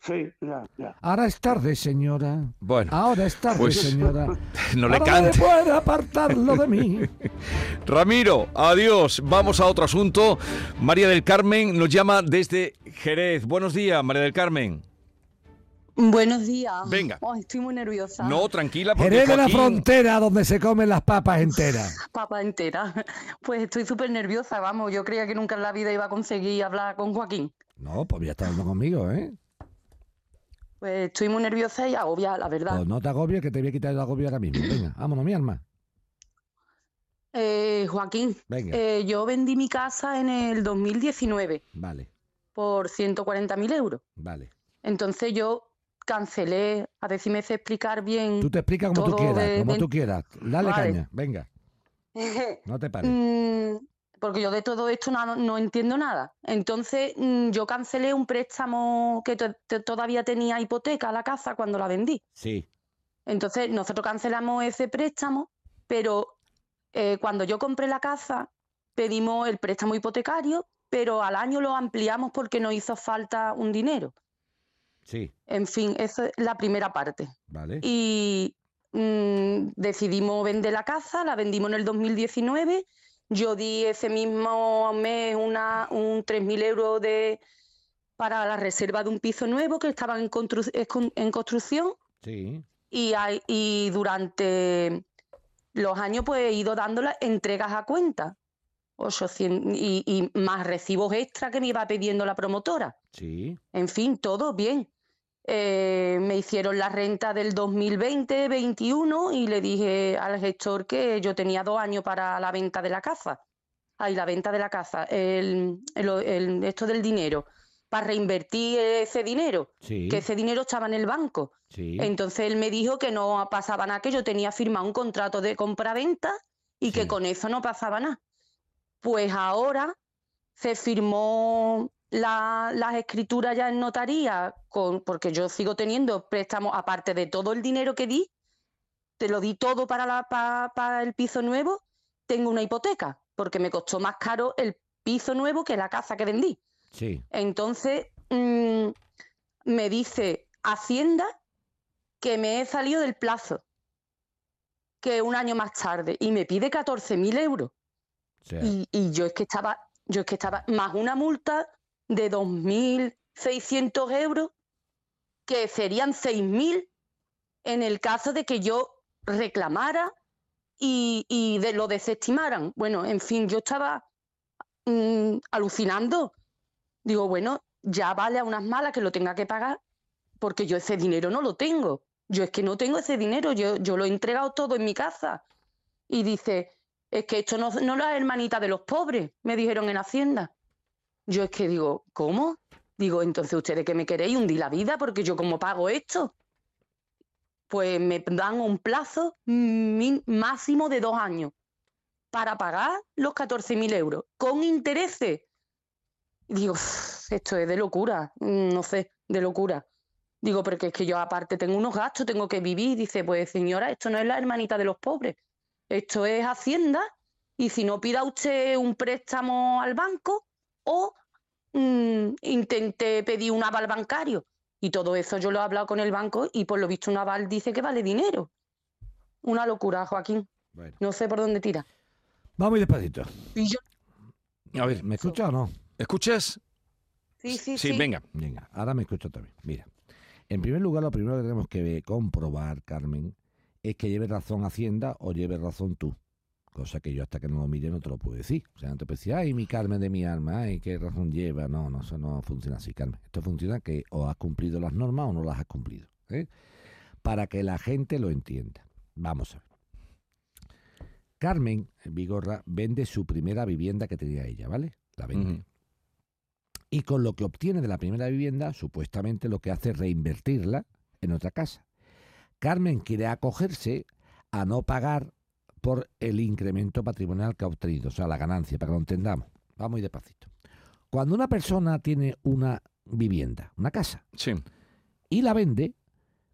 Sí, ya, ya. Ahora es tarde, señora. Bueno, Ahora es tarde, pues- señora. no le Ahora cante. puede apartarlo de mí. Ramiro, adiós. Vamos a otro asunto. María del Carmen nos llama desde Jerez. Buenos días, María del Carmen. Buenos días. Venga. Ay, estoy muy nerviosa. No, tranquila, porque Jerez de la Joaquín- frontera donde se comen las papas enteras. Papa entera. Pues estoy súper nerviosa, vamos. Yo creía que nunca en la vida iba a conseguir hablar con Joaquín. No, pues ya está hablando conmigo, ¿eh? Pues estoy muy nerviosa y agobia, la verdad. Pues no te agobies que te voy a quitar el agobio ahora mismo. Venga, vámonos, mi alma. Eh, Joaquín, Venga. eh, yo vendí mi casa en el 2019 Vale, por 140.000 euros. vale. Entonces yo cancelé, a ver si me sé explicar bien. Tú te explicas como tú quieras, de- como de- tú quieras. Dale Vale. caña, venga, no te pares. Porque yo de todo esto no, no entiendo nada. Entonces, mm, yo cancelé un préstamo que to- to- todavía tenía hipoteca a la casa cuando la vendí. Sí, Entonces, nosotros cancelamos ese préstamo, pero eh, cuando yo compré la casa, pedimos el préstamo hipotecario, pero al año lo ampliamos porque nos hizo falta un dinero. sí, En fin, esa es la primera parte. vale. Y mm, decidimos vender la casa, la vendimos en el 2019. Yo di ese mismo mes una, un 3.000 euros de, para la reserva de un piso nuevo que estaba en, constru- en construcción Sí, y, hay- y durante los años pues he ido dando las entregas a cuenta. 800, y, y más recibos extra que me iba pidiendo la promotora. sí, En fin, todo bien. Eh, me hicieron la renta del 2020-21 y le dije al gestor que yo tenía dos años para la venta de la casa. Ay, la venta de la casa, el, el- el- esto del dinero, para reinvertir ese dinero, sí, que ese dinero estaba en el banco. sí. Entonces él me dijo que no pasaba nada, que yo tenía firmado un contrato de compra-venta y que con eso no pasaba nada. Pues ahora se firmó la- las escrituras ya en notaría, con, porque yo sigo teniendo préstamos, aparte de todo el dinero que di, te lo di todo para, la, pa- para el piso nuevo, tengo una hipoteca, porque me costó más caro el piso nuevo que la casa que vendí. Sí, Entonces, mm, me dice Hacienda que me he salido del plazo, que un año más tarde, y me pide 14.000 euros. Y, y yo es que estaba, yo es que estaba, más una multa de 2.600 euros, que serían 6.000 en el caso de que yo reclamara y, y de, lo desestimaran. Bueno, en fin, yo estaba mm, alucinando. Digo, bueno, ya vale a unas malas que lo tenga que pagar, porque yo ese dinero no lo tengo. Yo es que no tengo ese dinero, yo, yo lo he entregado todo en mi casa. Y dice, es que esto no, no es la hermanita de los pobres, me dijeron en Hacienda. Yo es que digo, ¿cómo? Digo, entonces ustedes que me queréis hundir la vida, porque yo cómo pago esto. Pues me dan un plazo máximo de dos años para pagar los 14.000 euros, con intereses. Digo, "Uf, esto es de locura, mm, no sé, de locura. Digo, porque es que yo aparte tengo unos gastos, tengo que vivir. Dice, pues señora, esto no es la hermanita de los pobres, esto es Hacienda. Y si no pida usted un préstamo al banco o mm, intente pedir un aval bancario. Y todo eso yo lo he hablado con el banco y por lo visto un aval dice que vale dinero. Una locura, Joaquín. bueno. No sé por dónde tira. Vamos muy despacito. Y yo, A ver, ¿Me escuchas o no? ¿escuchas? sí, sí, Sí, sí. venga. Venga, ahora me escucho también. Mira, en primer lugar, lo primero que tenemos que comprobar, Carmen, es que lleve razón Hacienda o lleve razón tú. Cosa que yo hasta que no lo mire no te lo puedo decir. O sea, no te puedo decir, ay, mi Carmen de mi alma, ay, qué razón lleva. No, no, eso no funciona así, Carmen. Esto funciona que o has cumplido las normas o no las has cumplido. ¿eh? Para que la gente lo entienda. Vamos a ver. Carmen Vigorra vende su primera vivienda que tenía ella, ¿vale? La vende. Ujú. Y con lo que obtiene de la primera vivienda, supuestamente lo que hace es reinvertirla en otra casa. Carmen quiere acogerse a no pagar por el incremento patrimonial que ha obtenido, o sea, la ganancia, para que lo entendamos. Vamos muy despacito. Cuando una persona tiene una vivienda, una casa. Sí. Y la vende,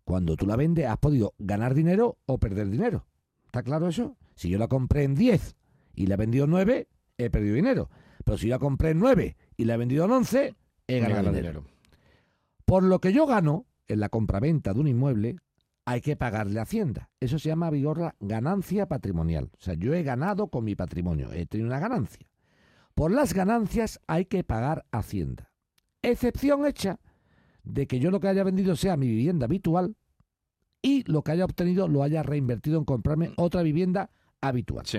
cuando tú la vendes has podido ganar dinero o perder dinero. ¿Está claro eso? Si yo la compré en 10 y la he vendido en 9, he perdido dinero. Pero si yo la compré en 9 y la he vendido en 11, he ganado gana dinero. Por lo que yo gano en la compraventa de un inmueble, hay que pagarle a Hacienda. Eso se llama, Vigorra, ganancia patrimonial. O sea, yo he ganado con mi patrimonio, he tenido una ganancia. Por las ganancias hay que pagar Hacienda. Excepción hecha de que yo lo que haya vendido sea mi vivienda habitual y lo que haya obtenido lo haya reinvertido en comprarme otra vivienda habitual. Sí.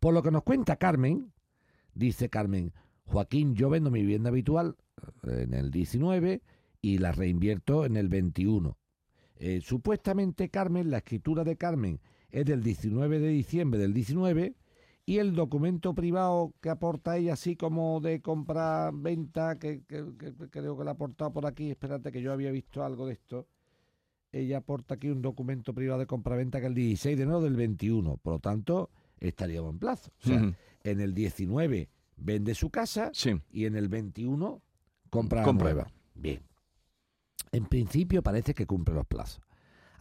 Por lo que nos cuenta Carmen, dice Carmen, Joaquín, yo vendo mi vivienda habitual en el 19 y la reinvierto en el 21. Eh, supuestamente Carmen, la escritura de Carmen es del 19 de diciembre del 19 y el documento privado que aporta ella así como de compra-venta, que, que- que- que creo que la ha aportado por aquí, espérate que yo había visto algo de esto, ella aporta aquí un documento privado de compraventa que es el 16 de enero del 21, por lo tanto estaríamos en plazo. O sea, en el 19 vende su casa Sí. y en el 21 compra Compra. nueva. Bien. En principio parece que cumple los plazos.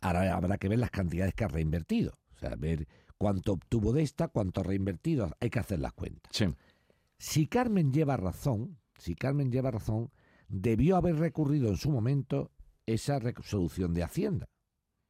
Ahora habrá que ver las cantidades que ha reinvertido. O sea, ver cuánto obtuvo de esta, cuánto ha reinvertido. Hay que hacer las cuentas. Sí. Si Carmen lleva razón, si Carmen lleva razón, debió haber recurrido en su momento esa resolución de Hacienda.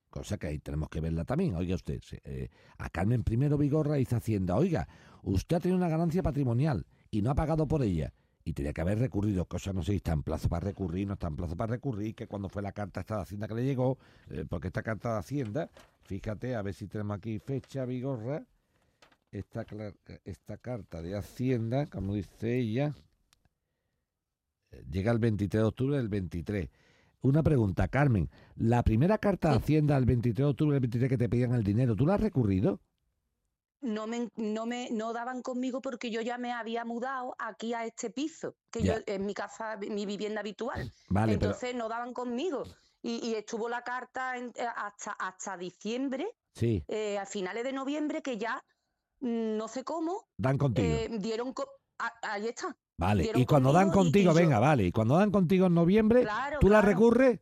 Cosa que ahí tenemos que verla también. Oiga usted, eh, a Carmen primero Vigorra dice Hacienda, oiga, usted ha tenido una ganancia patrimonial y no ha pagado por ella. Y tenía que haber recurrido, cosa no sé si está en plazo para recurrir, no está en plazo para recurrir, que cuando fue la carta esta de Hacienda que le llegó, eh, porque esta carta de Hacienda, fíjate, a ver si tenemos aquí fecha, Vigorra, esta, esta carta de Hacienda, como dice ella, eh, llega el 23 de octubre del 23. Una pregunta, Carmen. La primera carta de Hacienda el 23 de octubre del 23 que te pedían el dinero, ¿tú la has recurrido? No me, no me no daban conmigo porque yo ya me había mudado aquí a este piso, que yo en mi casa, mi vivienda habitual. Vale, pero- Entonces no daban conmigo. Y, y estuvo la carta en- eh, hasta, hasta diciembre, Sí, eh, a finales de noviembre, que ya mm, no sé cómo, dan contigo. eh, dieron... co- a- ahí está. vale, dieron y cuando dan y- contigo, yo- venga, vale, y cuando dan contigo en noviembre, Claro, ¿tú la recurres?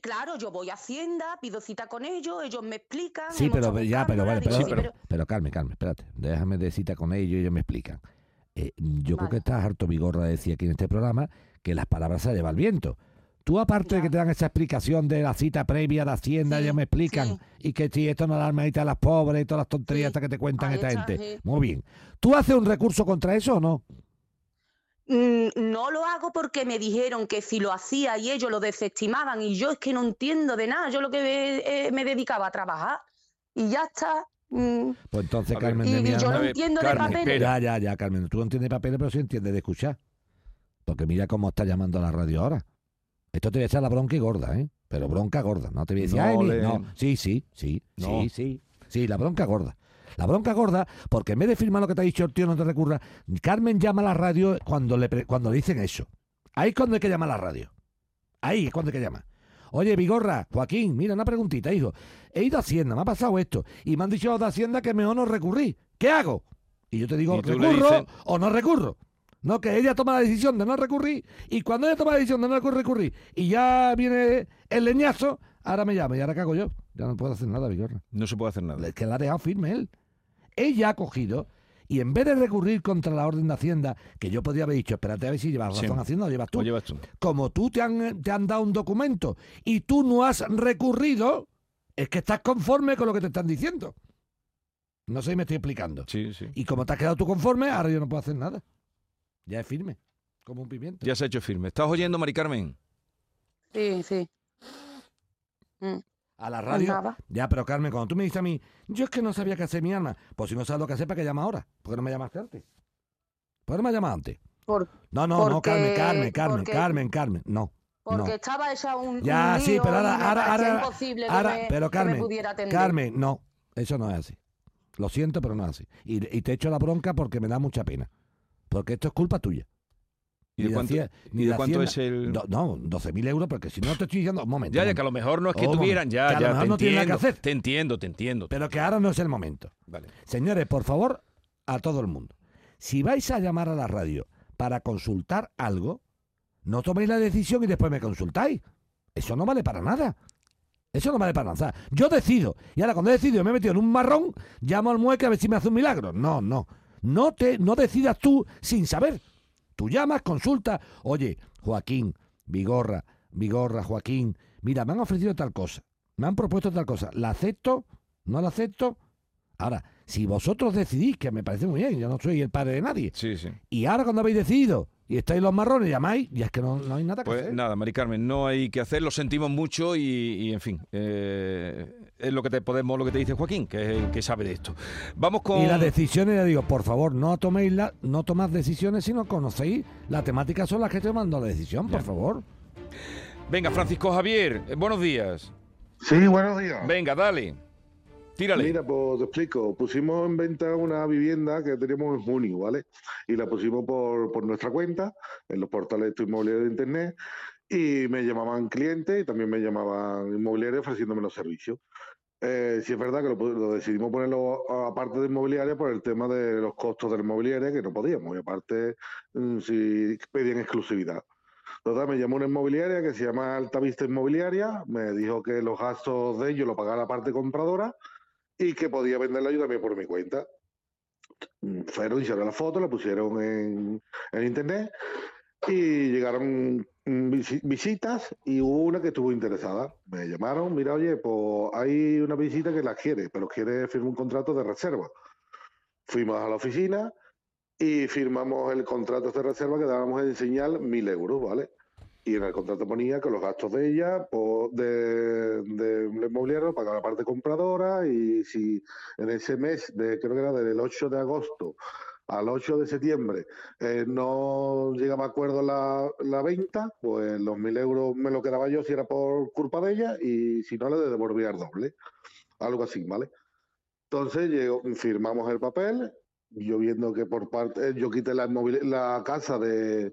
Claro, yo voy a Hacienda, pido cita con ellos, ellos me explican. Sí, pero ya, pero vale, pero, pero, sí, pero Carmen, Carmen, espérate, déjame de cita con ellos y ellos me explican. Eh, yo creo que estás harto vigorra de decir aquí en este programa que las palabras se lleva el viento. Tú, aparte de que te dan esa explicación de la cita previa de Hacienda, ellos me explican, y que si esto no da a las pobres y todas las tonterías que te cuentan Ahí esta está, gente. Muy bien. ¿Tú haces un recurso contra eso o no? Mm, No lo hago porque me dijeron que si lo hacía y ellos lo desestimaban y yo es que no entiendo de nada, yo lo que me, eh, me dedicaba a trabajar y ya está. mm. Pues entonces, ver, Carmen Y- de mi y yo no entiendo de papeles. espera. Ya, ya, ya, Carmen. Tú no entiendes de papeles, pero sí entiendes de escuchar. Porque mira cómo está llamando a la radio ahora. Esto te voy a echar la bronca y gorda, ¿eh? Pero bronca gorda. No te voy a decir, No "Ay, mi-". le- no. Sí, sí, sí, No. sí, sí. Sí, la bronca gorda. La bronca gorda, porque en vez de firmar lo que te ha dicho el tío, no te recurra. Carmen llama a la radio cuando le, cuando le dicen eso. Ahí es cuando hay que llamar a la radio. Ahí es cuando hay que llamar. Oye, Vigorra, Joaquín, mira, una preguntita, hijo. He ido a Hacienda, me ha pasado esto. Y me han dicho de Hacienda que mejor no recurrí. ¿Qué hago? Y yo te digo, ¿recurro o no recurro? No, que ella toma la decisión de no recurrir. Y cuando ella toma la decisión de no recurrir y ya viene el leñazo, ahora me llama y ahora cago yo. Ya no puedo hacer nada, Vigorra. No se puede hacer nada. Es que la ha dejado firme él. Ella ha cogido y en vez de recurrir contra la orden de Hacienda, que yo podría haber dicho, espérate a ver si llevas Sí. razón Hacienda o llevas tú. O llevas tú. Como tú te han, te han dado un documento y tú no has recurrido, es que estás conforme con lo que te están diciendo. No sé si me estoy explicando. Sí, sí. Y como te has quedado tú conforme, ahora yo no puedo hacer nada. Ya es firme, como un pimiento. Ya se ha hecho firme. ¿Estás oyendo, Mari Carmen? Sí, sí. Mm. A la radio. nada. Ya, pero Carmen, cuando tú me dices a mí, yo es que no sabía qué hacer mi alma. Pues si no sabes lo que hacer, ¿para qué llamas ahora? ¿Por qué no me llamaste antes? ¿Por qué no me llamaste antes? Por- No, no, no, Carmen, Carmen, Carmen, porque- Carmen, Carmen. No. Porque no. estaba hecha un, Ya, un sí, lío pero ahora, ahora, ahora, que ahora- me- pero que me Carmen, pudiera atender. Carmen, no, eso no es así. Lo siento, pero no es así. Y, y te echo la bronca porque me da mucha pena. Porque esto es culpa tuya. ¿Y de Ni cuánto, Hacienda- y de es el...? No, no, 12.000 euros, porque si no te estoy diciendo... Un momento. Ya, ya, que a lo mejor no es que Oh, tuvieran, ya, Que a lo ya, mejor te no nada que entiendo, hacer. te entiendo, te entiendo. Pero que ahora no es el momento. Vale. Señores, por favor, a todo el mundo. Si vais a llamar a la radio para consultar algo, no toméis la decisión y después me consultáis. Eso no vale para nada. Eso no vale para nada. Yo decido. Y ahora cuando he decidido me he metido en un marrón, llamo al mueque a ver si me hace un milagro. No, no. No te no decidas tú sin saber. Tú llamas, consultas. Oye, Joaquín, Vigorra, Vigorra, Joaquín. Mira, me han ofrecido tal cosa. Me han propuesto tal cosa. ¿La acepto? ¿No la acepto? Ahora, si vosotros decidís, que me parece muy bien, yo no soy el padre de nadie. Sí, sí. Y ahora cuando habéis decidido y estáis los marrones, llamáis, y es que no, no hay nada que Pues hacer. nada, Mari Carmen, no hay que hacer, lo sentimos mucho y, y, en fin, eh, es lo que te podemos, lo que te dice Joaquín, que es el que sabe de esto. Vamos con Y las decisiones, ya digo, por favor, no toméis la, no tomad decisiones si no conocéis la temática son las que estoy tomando la decisión, por Ya. favor. Venga, Francisco Javier, eh, buenos días. Sí, buenos días. Venga, dale. Tírale. Mira, pues te explico. Pusimos en venta una vivienda que teníamos en junio, ¿vale? Y la pusimos por, por nuestra cuenta en los portales de inmobiliarios de internet y me llamaban clientes y también me llamaban inmobiliarios ofreciéndome los servicios. Eh, sí es verdad que lo, lo decidimos ponerlo aparte de inmobiliaria por el tema de los costos de la inmobiliaria, que no podíamos, y aparte mm, si pedían exclusividad. Total, me llamó una inmobiliaria que se llama Altavista Inmobiliaria, me dijo que los gastos de ellos lo pagaba la parte compradora y que podía venderla yo también por mi cuenta. Fueron, hicieron la foto, la pusieron en, en internet y llegaron visi- visitas y hubo una que estuvo interesada. Me llamaron, mira, oye, pues hay una visita que la quiere, pero quiere firmar un contrato de reserva. Fuimos a la oficina y firmamos el contrato de reserva que dábamos en señal mil euros, ¿vale? Y en el contrato ponía que los gastos de ella, pues, de, de lo pagaba la parte compradora y si en ese mes, de, creo que era del 8 de agosto al 8 de septiembre, eh, no llegaba a acuerdo la, la venta, pues los mil euros me lo quedaba yo si era por culpa de ella y si no le devolvía el doble. Algo así, ¿vale? Entonces llegó- firmamos el papel, yo viendo que por parte, yo quité la, la casa de,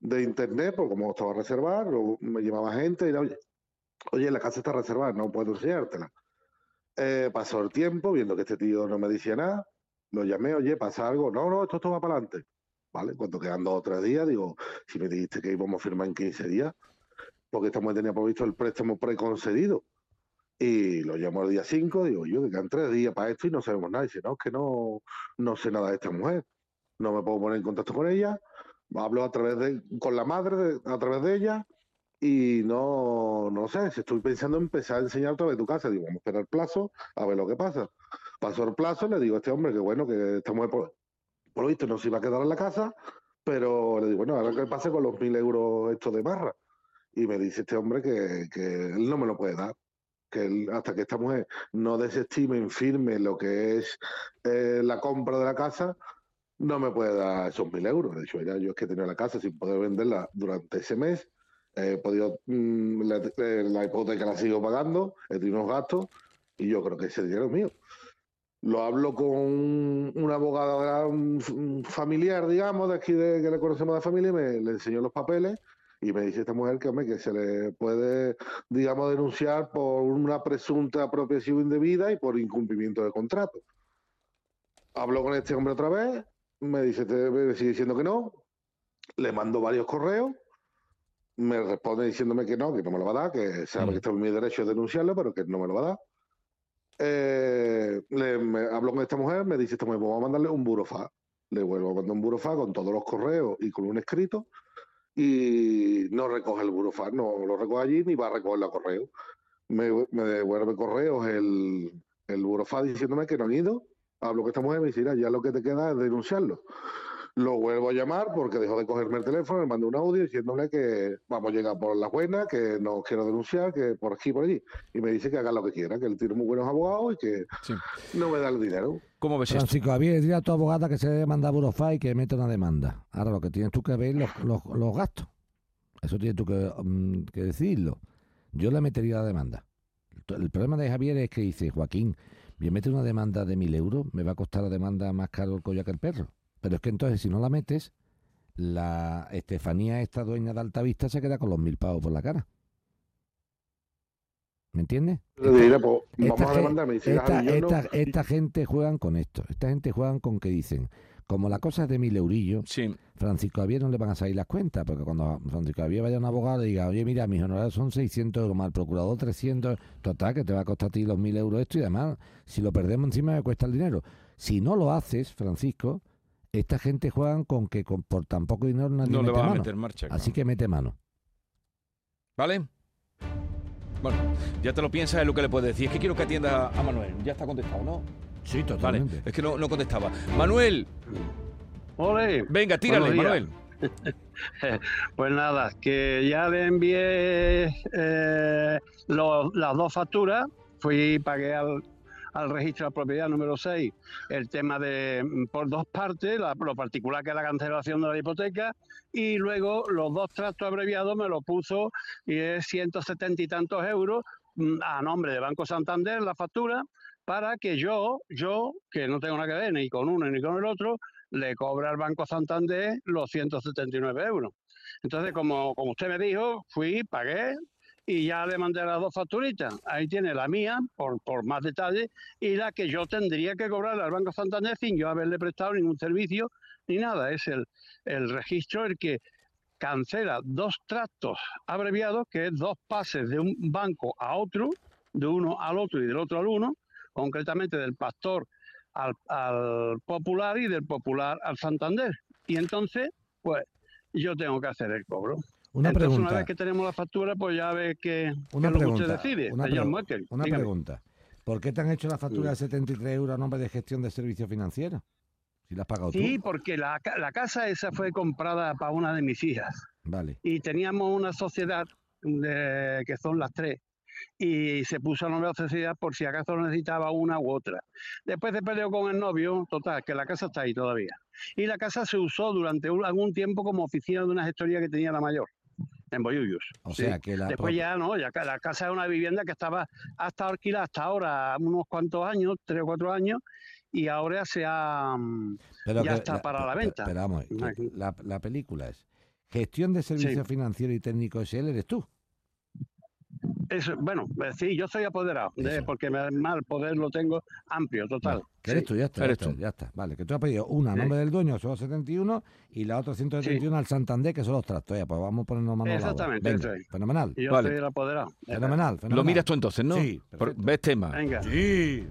de internet, porque como estaba reservada, me llamaba gente y era, oye, oye, la casa está reservada, no puedo enseñártela. Eh, pasó el tiempo, viendo que este tío no me decía nada, lo llamé, oye, pasa algo, no, no, esto, esto va para adelante. ¿Vale? Cuando quedan dos o días, digo, si me dijiste que íbamos a firmar en 15 días, porque estamos tenía previsto el préstamo preconcedido. Y lo llamo el día 5, digo, yo que quedan tres días para esto y no sabemos nada. Y dice, no, es que no, no sé nada de esta mujer. No me puedo poner en contacto con ella. Hablo a través de, con la madre, de- a través de ella. Y no, no sé, estoy pensando en empezar a enseñar a través de tu casa. Digo, vamos a esperar el plazo, a ver lo que pasa. Pasó el plazo, le digo a este hombre que bueno, que esta mujer por, por lo visto no se iba a quedar en la casa, pero le digo, bueno, ahora que pase con los mil euros estos de barra. Y me dice este hombre que, que él no me lo puede dar que hasta que esta mujer no desestime, firme lo que es eh, la compra de la casa, no me puede dar esos mil euros. De hecho, ya yo es que tenía la casa sin poder venderla durante ese mes, he podido, mm, la, eh, la hipoteca la sigo pagando, he tenido unos gastos y yo creo que ese dinero es mío. Lo hablo con una abogada familiar, digamos, de aquí de, que le conocemos de familia, y me, le enseñó los papeles y me dice esta mujer que, hombre, que se le puede, digamos, denunciar por una presunta apropiación indebida y por incumplimiento de contrato. Hablo con este hombre otra vez, me dice, te- me sigue diciendo que no, le mando varios correos, me responde diciéndome que no, que no me lo va a dar, que sabe que está en mi derecho de denunciarlo, pero que no me lo va a dar. Eh, le, me, hablo con esta mujer, me dice esta mujer, vamos a mandarle un burofax. Le vuelvo a mandar un burofax con todos los correos y con un escrito y no recoge el burofax, no lo recoge allí ni va a recoger el correo. Me, devuelve correos el, el burofax diciéndome que no han ido. Hablo con esta mujer me dice, "Mira, ya lo que te queda es denunciarlo. Lo vuelvo a llamar porque dejó de cogerme el teléfono, le mando un audio diciéndole que vamos a llegar por las buenas, que no quiero denunciar, que por aquí, por allí. Y me dice que haga lo que quiera, que él tiene muy buenos abogados y que no me da el dinero. ¿Cómo ves Francisco Javier, dile a tu abogada que se debe mandar a Burofax y que mete una demanda. Ahora lo que tienes tú que ver es los, los, los gastos. Eso tienes tú que, mm, que decidirlo. Yo le metería la demanda. El problema de Javier es que dice, Joaquín, me mete una demanda de mil euros, me va a costar la demanda más caro el collar que el perro. Pero es que entonces si no la metes, la Estefanía, esta dueña de Altavista, se queda con los mil pavos por la cara. ¿Me entiendes? Le diré, pues, vamos Esta a gen- demandar, me dice, esta, "Javi, yo no- esta- esta gente juegan con esto. Esta gente juegan con que dicen, como la cosa es de mil eurillos, Sí. Francisco Javier no le van a salir las cuentas, porque cuando Francisco Javier vaya a un abogado y diga, oye, mira, mis honorarios son 600 euros más el procurador 300, total, que te va a costar a ti los mil euros esto y además, si lo perdemos encima me cuesta el dinero. Si no lo haces, Francisco, esta gente juegan con que con- por tan poco dinero nadie No le vas a meter en marcha. Así que mete mano. ¿Vale? Bueno, ya te lo piensas es lo que le puedes decir. Es que quiero que atienda a Manuel. Ya está contestado, ¿no? Sí, Vale, totalmente. es que no, no contestaba. Manuel, Ole. venga, tírale, Manuel. Pues nada, que ya le envié eh, las dos facturas, fui y pagué al, al registro de propiedad número 6 el tema de mm, por dos partes, la- lo particular que es la cancelación de la hipoteca, y luego los dos tractos abreviados me lo puso y es 170 y tantos euros mm, a nombre de Banco Santander la factura para que yo, yo, que no tengo nada que ver ni con uno ni con el otro, le cobra al Banco Santander los 179 euros. Entonces, como, como usted me dijo, fui, pagué y ya le mandé las dos facturitas. Ahí tiene la mía, por, por más detalles, y la que yo tendría que cobrar al Banco Santander sin yo haberle prestado ningún servicio ni nada. Es el, el registro el que cancela dos tractos abreviados, que es dos pases de un banco a otro, de uno al otro y del otro al uno, concretamente del pastor al, al popular y del popular al Santander. Y entonces, pues yo tengo que hacer el cobro. Una entonces, pregunta. una vez que tenemos la factura, pues ya ve que, que Una es lo que pregunta. usted decide, una, señor pregunta. ¿Por qué te han hecho la factura de 73 euros a nombre de gestión de servicios financieros? Si la has pagado Sí, tú. porque la, la casa esa fue comprada para una de mis hijas. Vale. y teníamos una sociedad de- que son las tres y se puso a nombre de la sociedad por si acaso necesitaba una u otra. Después se peleó con el novio, total, que la casa está ahí todavía. Y la casa se usó durante un- algún tiempo como oficina de una gestoría que tenía la mayor, en Boyullos. O sí. sea que la Después ya no, ya la casa es una vivienda que estaba hasta alquilada hasta ahora unos cuantos años, tres o cuatro años, y ahora se ha mm, Pero ya que está para la venta. Pero vamos, la película es gestión de servicios financieros y técnicos SL eres tú. Eso, bueno, eh, sí, yo soy apoderado, de- porque me, mal poder lo tengo amplio, total. Que eres Sí. tú, ya está, ya Eres está, tú. ya está. Vale, que tú has pedido una a Sí. nombre del dueño, solo 71, y la otra 171 al Santander, que son los trastos. Ya, pues vamos a ponernos manos a la obra. Exactamente, Venga, eso es. fenomenal. Y yo Vale. soy el apoderado. Fenomenal, fenomenal. Lo miras tú entonces, ¿no? Sí, Por- ¿Ves tema? Venga. Sí.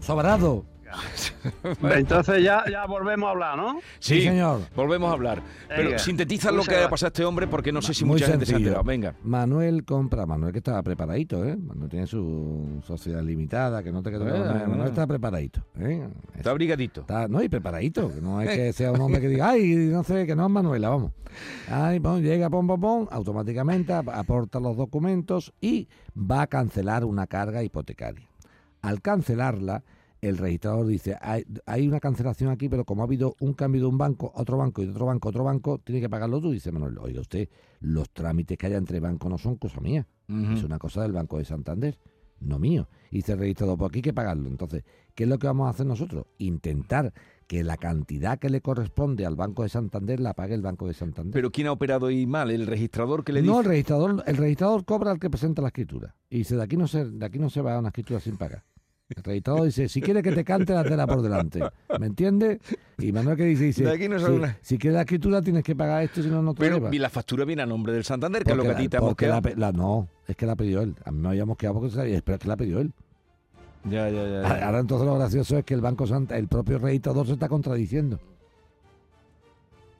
Sobrado. Entonces ya, ya volvemos a hablar, ¿no? Sí, Sí, señor. Volvemos a hablar. Pero Venga. sintetiza lo que ha pasado a este hombre porque no sé si Muy mucha gente se ha enterado. Venga. Manuel compra, Manuel que estaba preparadito, ¿eh? Manuel tiene su sociedad limitada, que no te quede Eh, Manuel, Manuel eh. está preparadito, ¿eh? Está abrigadito. Está- no, y preparadito, que no es que sea un hombre que diga, ay, no sé, que no es Manuela, vamos. Ay, pon, llega, pom, pom, pom, automáticamente ap- aporta los documentos y va a cancelar una carga hipotecaria. Al cancelarla, el registrador dice, hay, hay una cancelación aquí, pero como ha habido un cambio de un banco a otro banco y de otro banco a otro banco, tiene que pagarlo tú. Dice Manuel, oiga usted, los trámites que haya entre bancos no son cosa mía, es una cosa del Banco de Santander, no mío. Y dice el registrador, pues aquí hay que pagarlo. Entonces, ¿qué es lo que vamos a hacer nosotros? Intentar que la cantidad que le corresponde al Banco de Santander la pague el Banco de Santander. Pero ¿quién ha operado ahí mal? ¿El registrador que le dice? no, el registrador, el registrador cobra al que presenta la escritura. Y dice, de aquí no se, de aquí no se va a una escritura sin pagar. El registrador dice, si quiere que te cante la tela por delante. ¿Me entiendes? Y Manuel que dice, dice De aquí no se si, si quieres la escritura tienes que pagar esto, si no, no te Pero lleva. y la factura viene a nombre del Santander, que es lo que a Porque ti te porque la No, es que la pidió él. A mí me habíamos quedado porque sabía, pero es que la pidió él. Ya, ya, ya. ya. Ahora entonces lo gracioso es que el Banco Santa, el propio registrador se está contradiciendo.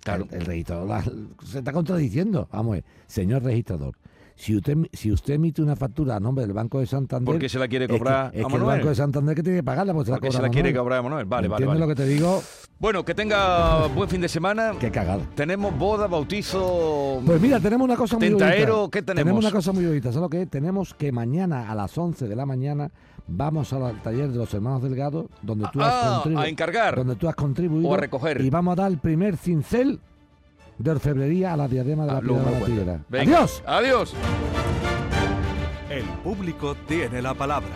Claro. El, el registrador la- se está contradiciendo. Vamos, a ver, señor registrador, si usted si usted emite una factura a nombre del Banco de Santander, ¿Por qué se la quiere es que- cobrar es que, el? Banco de Santander que tiene que pagarla, pues se la Porque cobra se la quiere cobrar a Manuel. Vale, vale, ¿Entiendes vale. lo que te digo? Bueno, que tenga buen fin de semana. Qué cagada. Tenemos boda, bautizo. Pues mira, tenemos una cosa muy Tentaero, bonita. ¿qué tenemos? una cosa muy bonita. ¿Sabes lo que es? Tenemos que mañana a las 11 de la mañana vamos al taller de los hermanos Delgado, donde tú has Ah, contribuido. a encargar. Donde tú has contribuido. O a recoger. Y vamos a dar el primer cincel de orfebrería a la diadema de Ah, la piedra me de lo la cuentas. Tiguera. Venga. ¡Adiós! Adiós. El público tiene la palabra.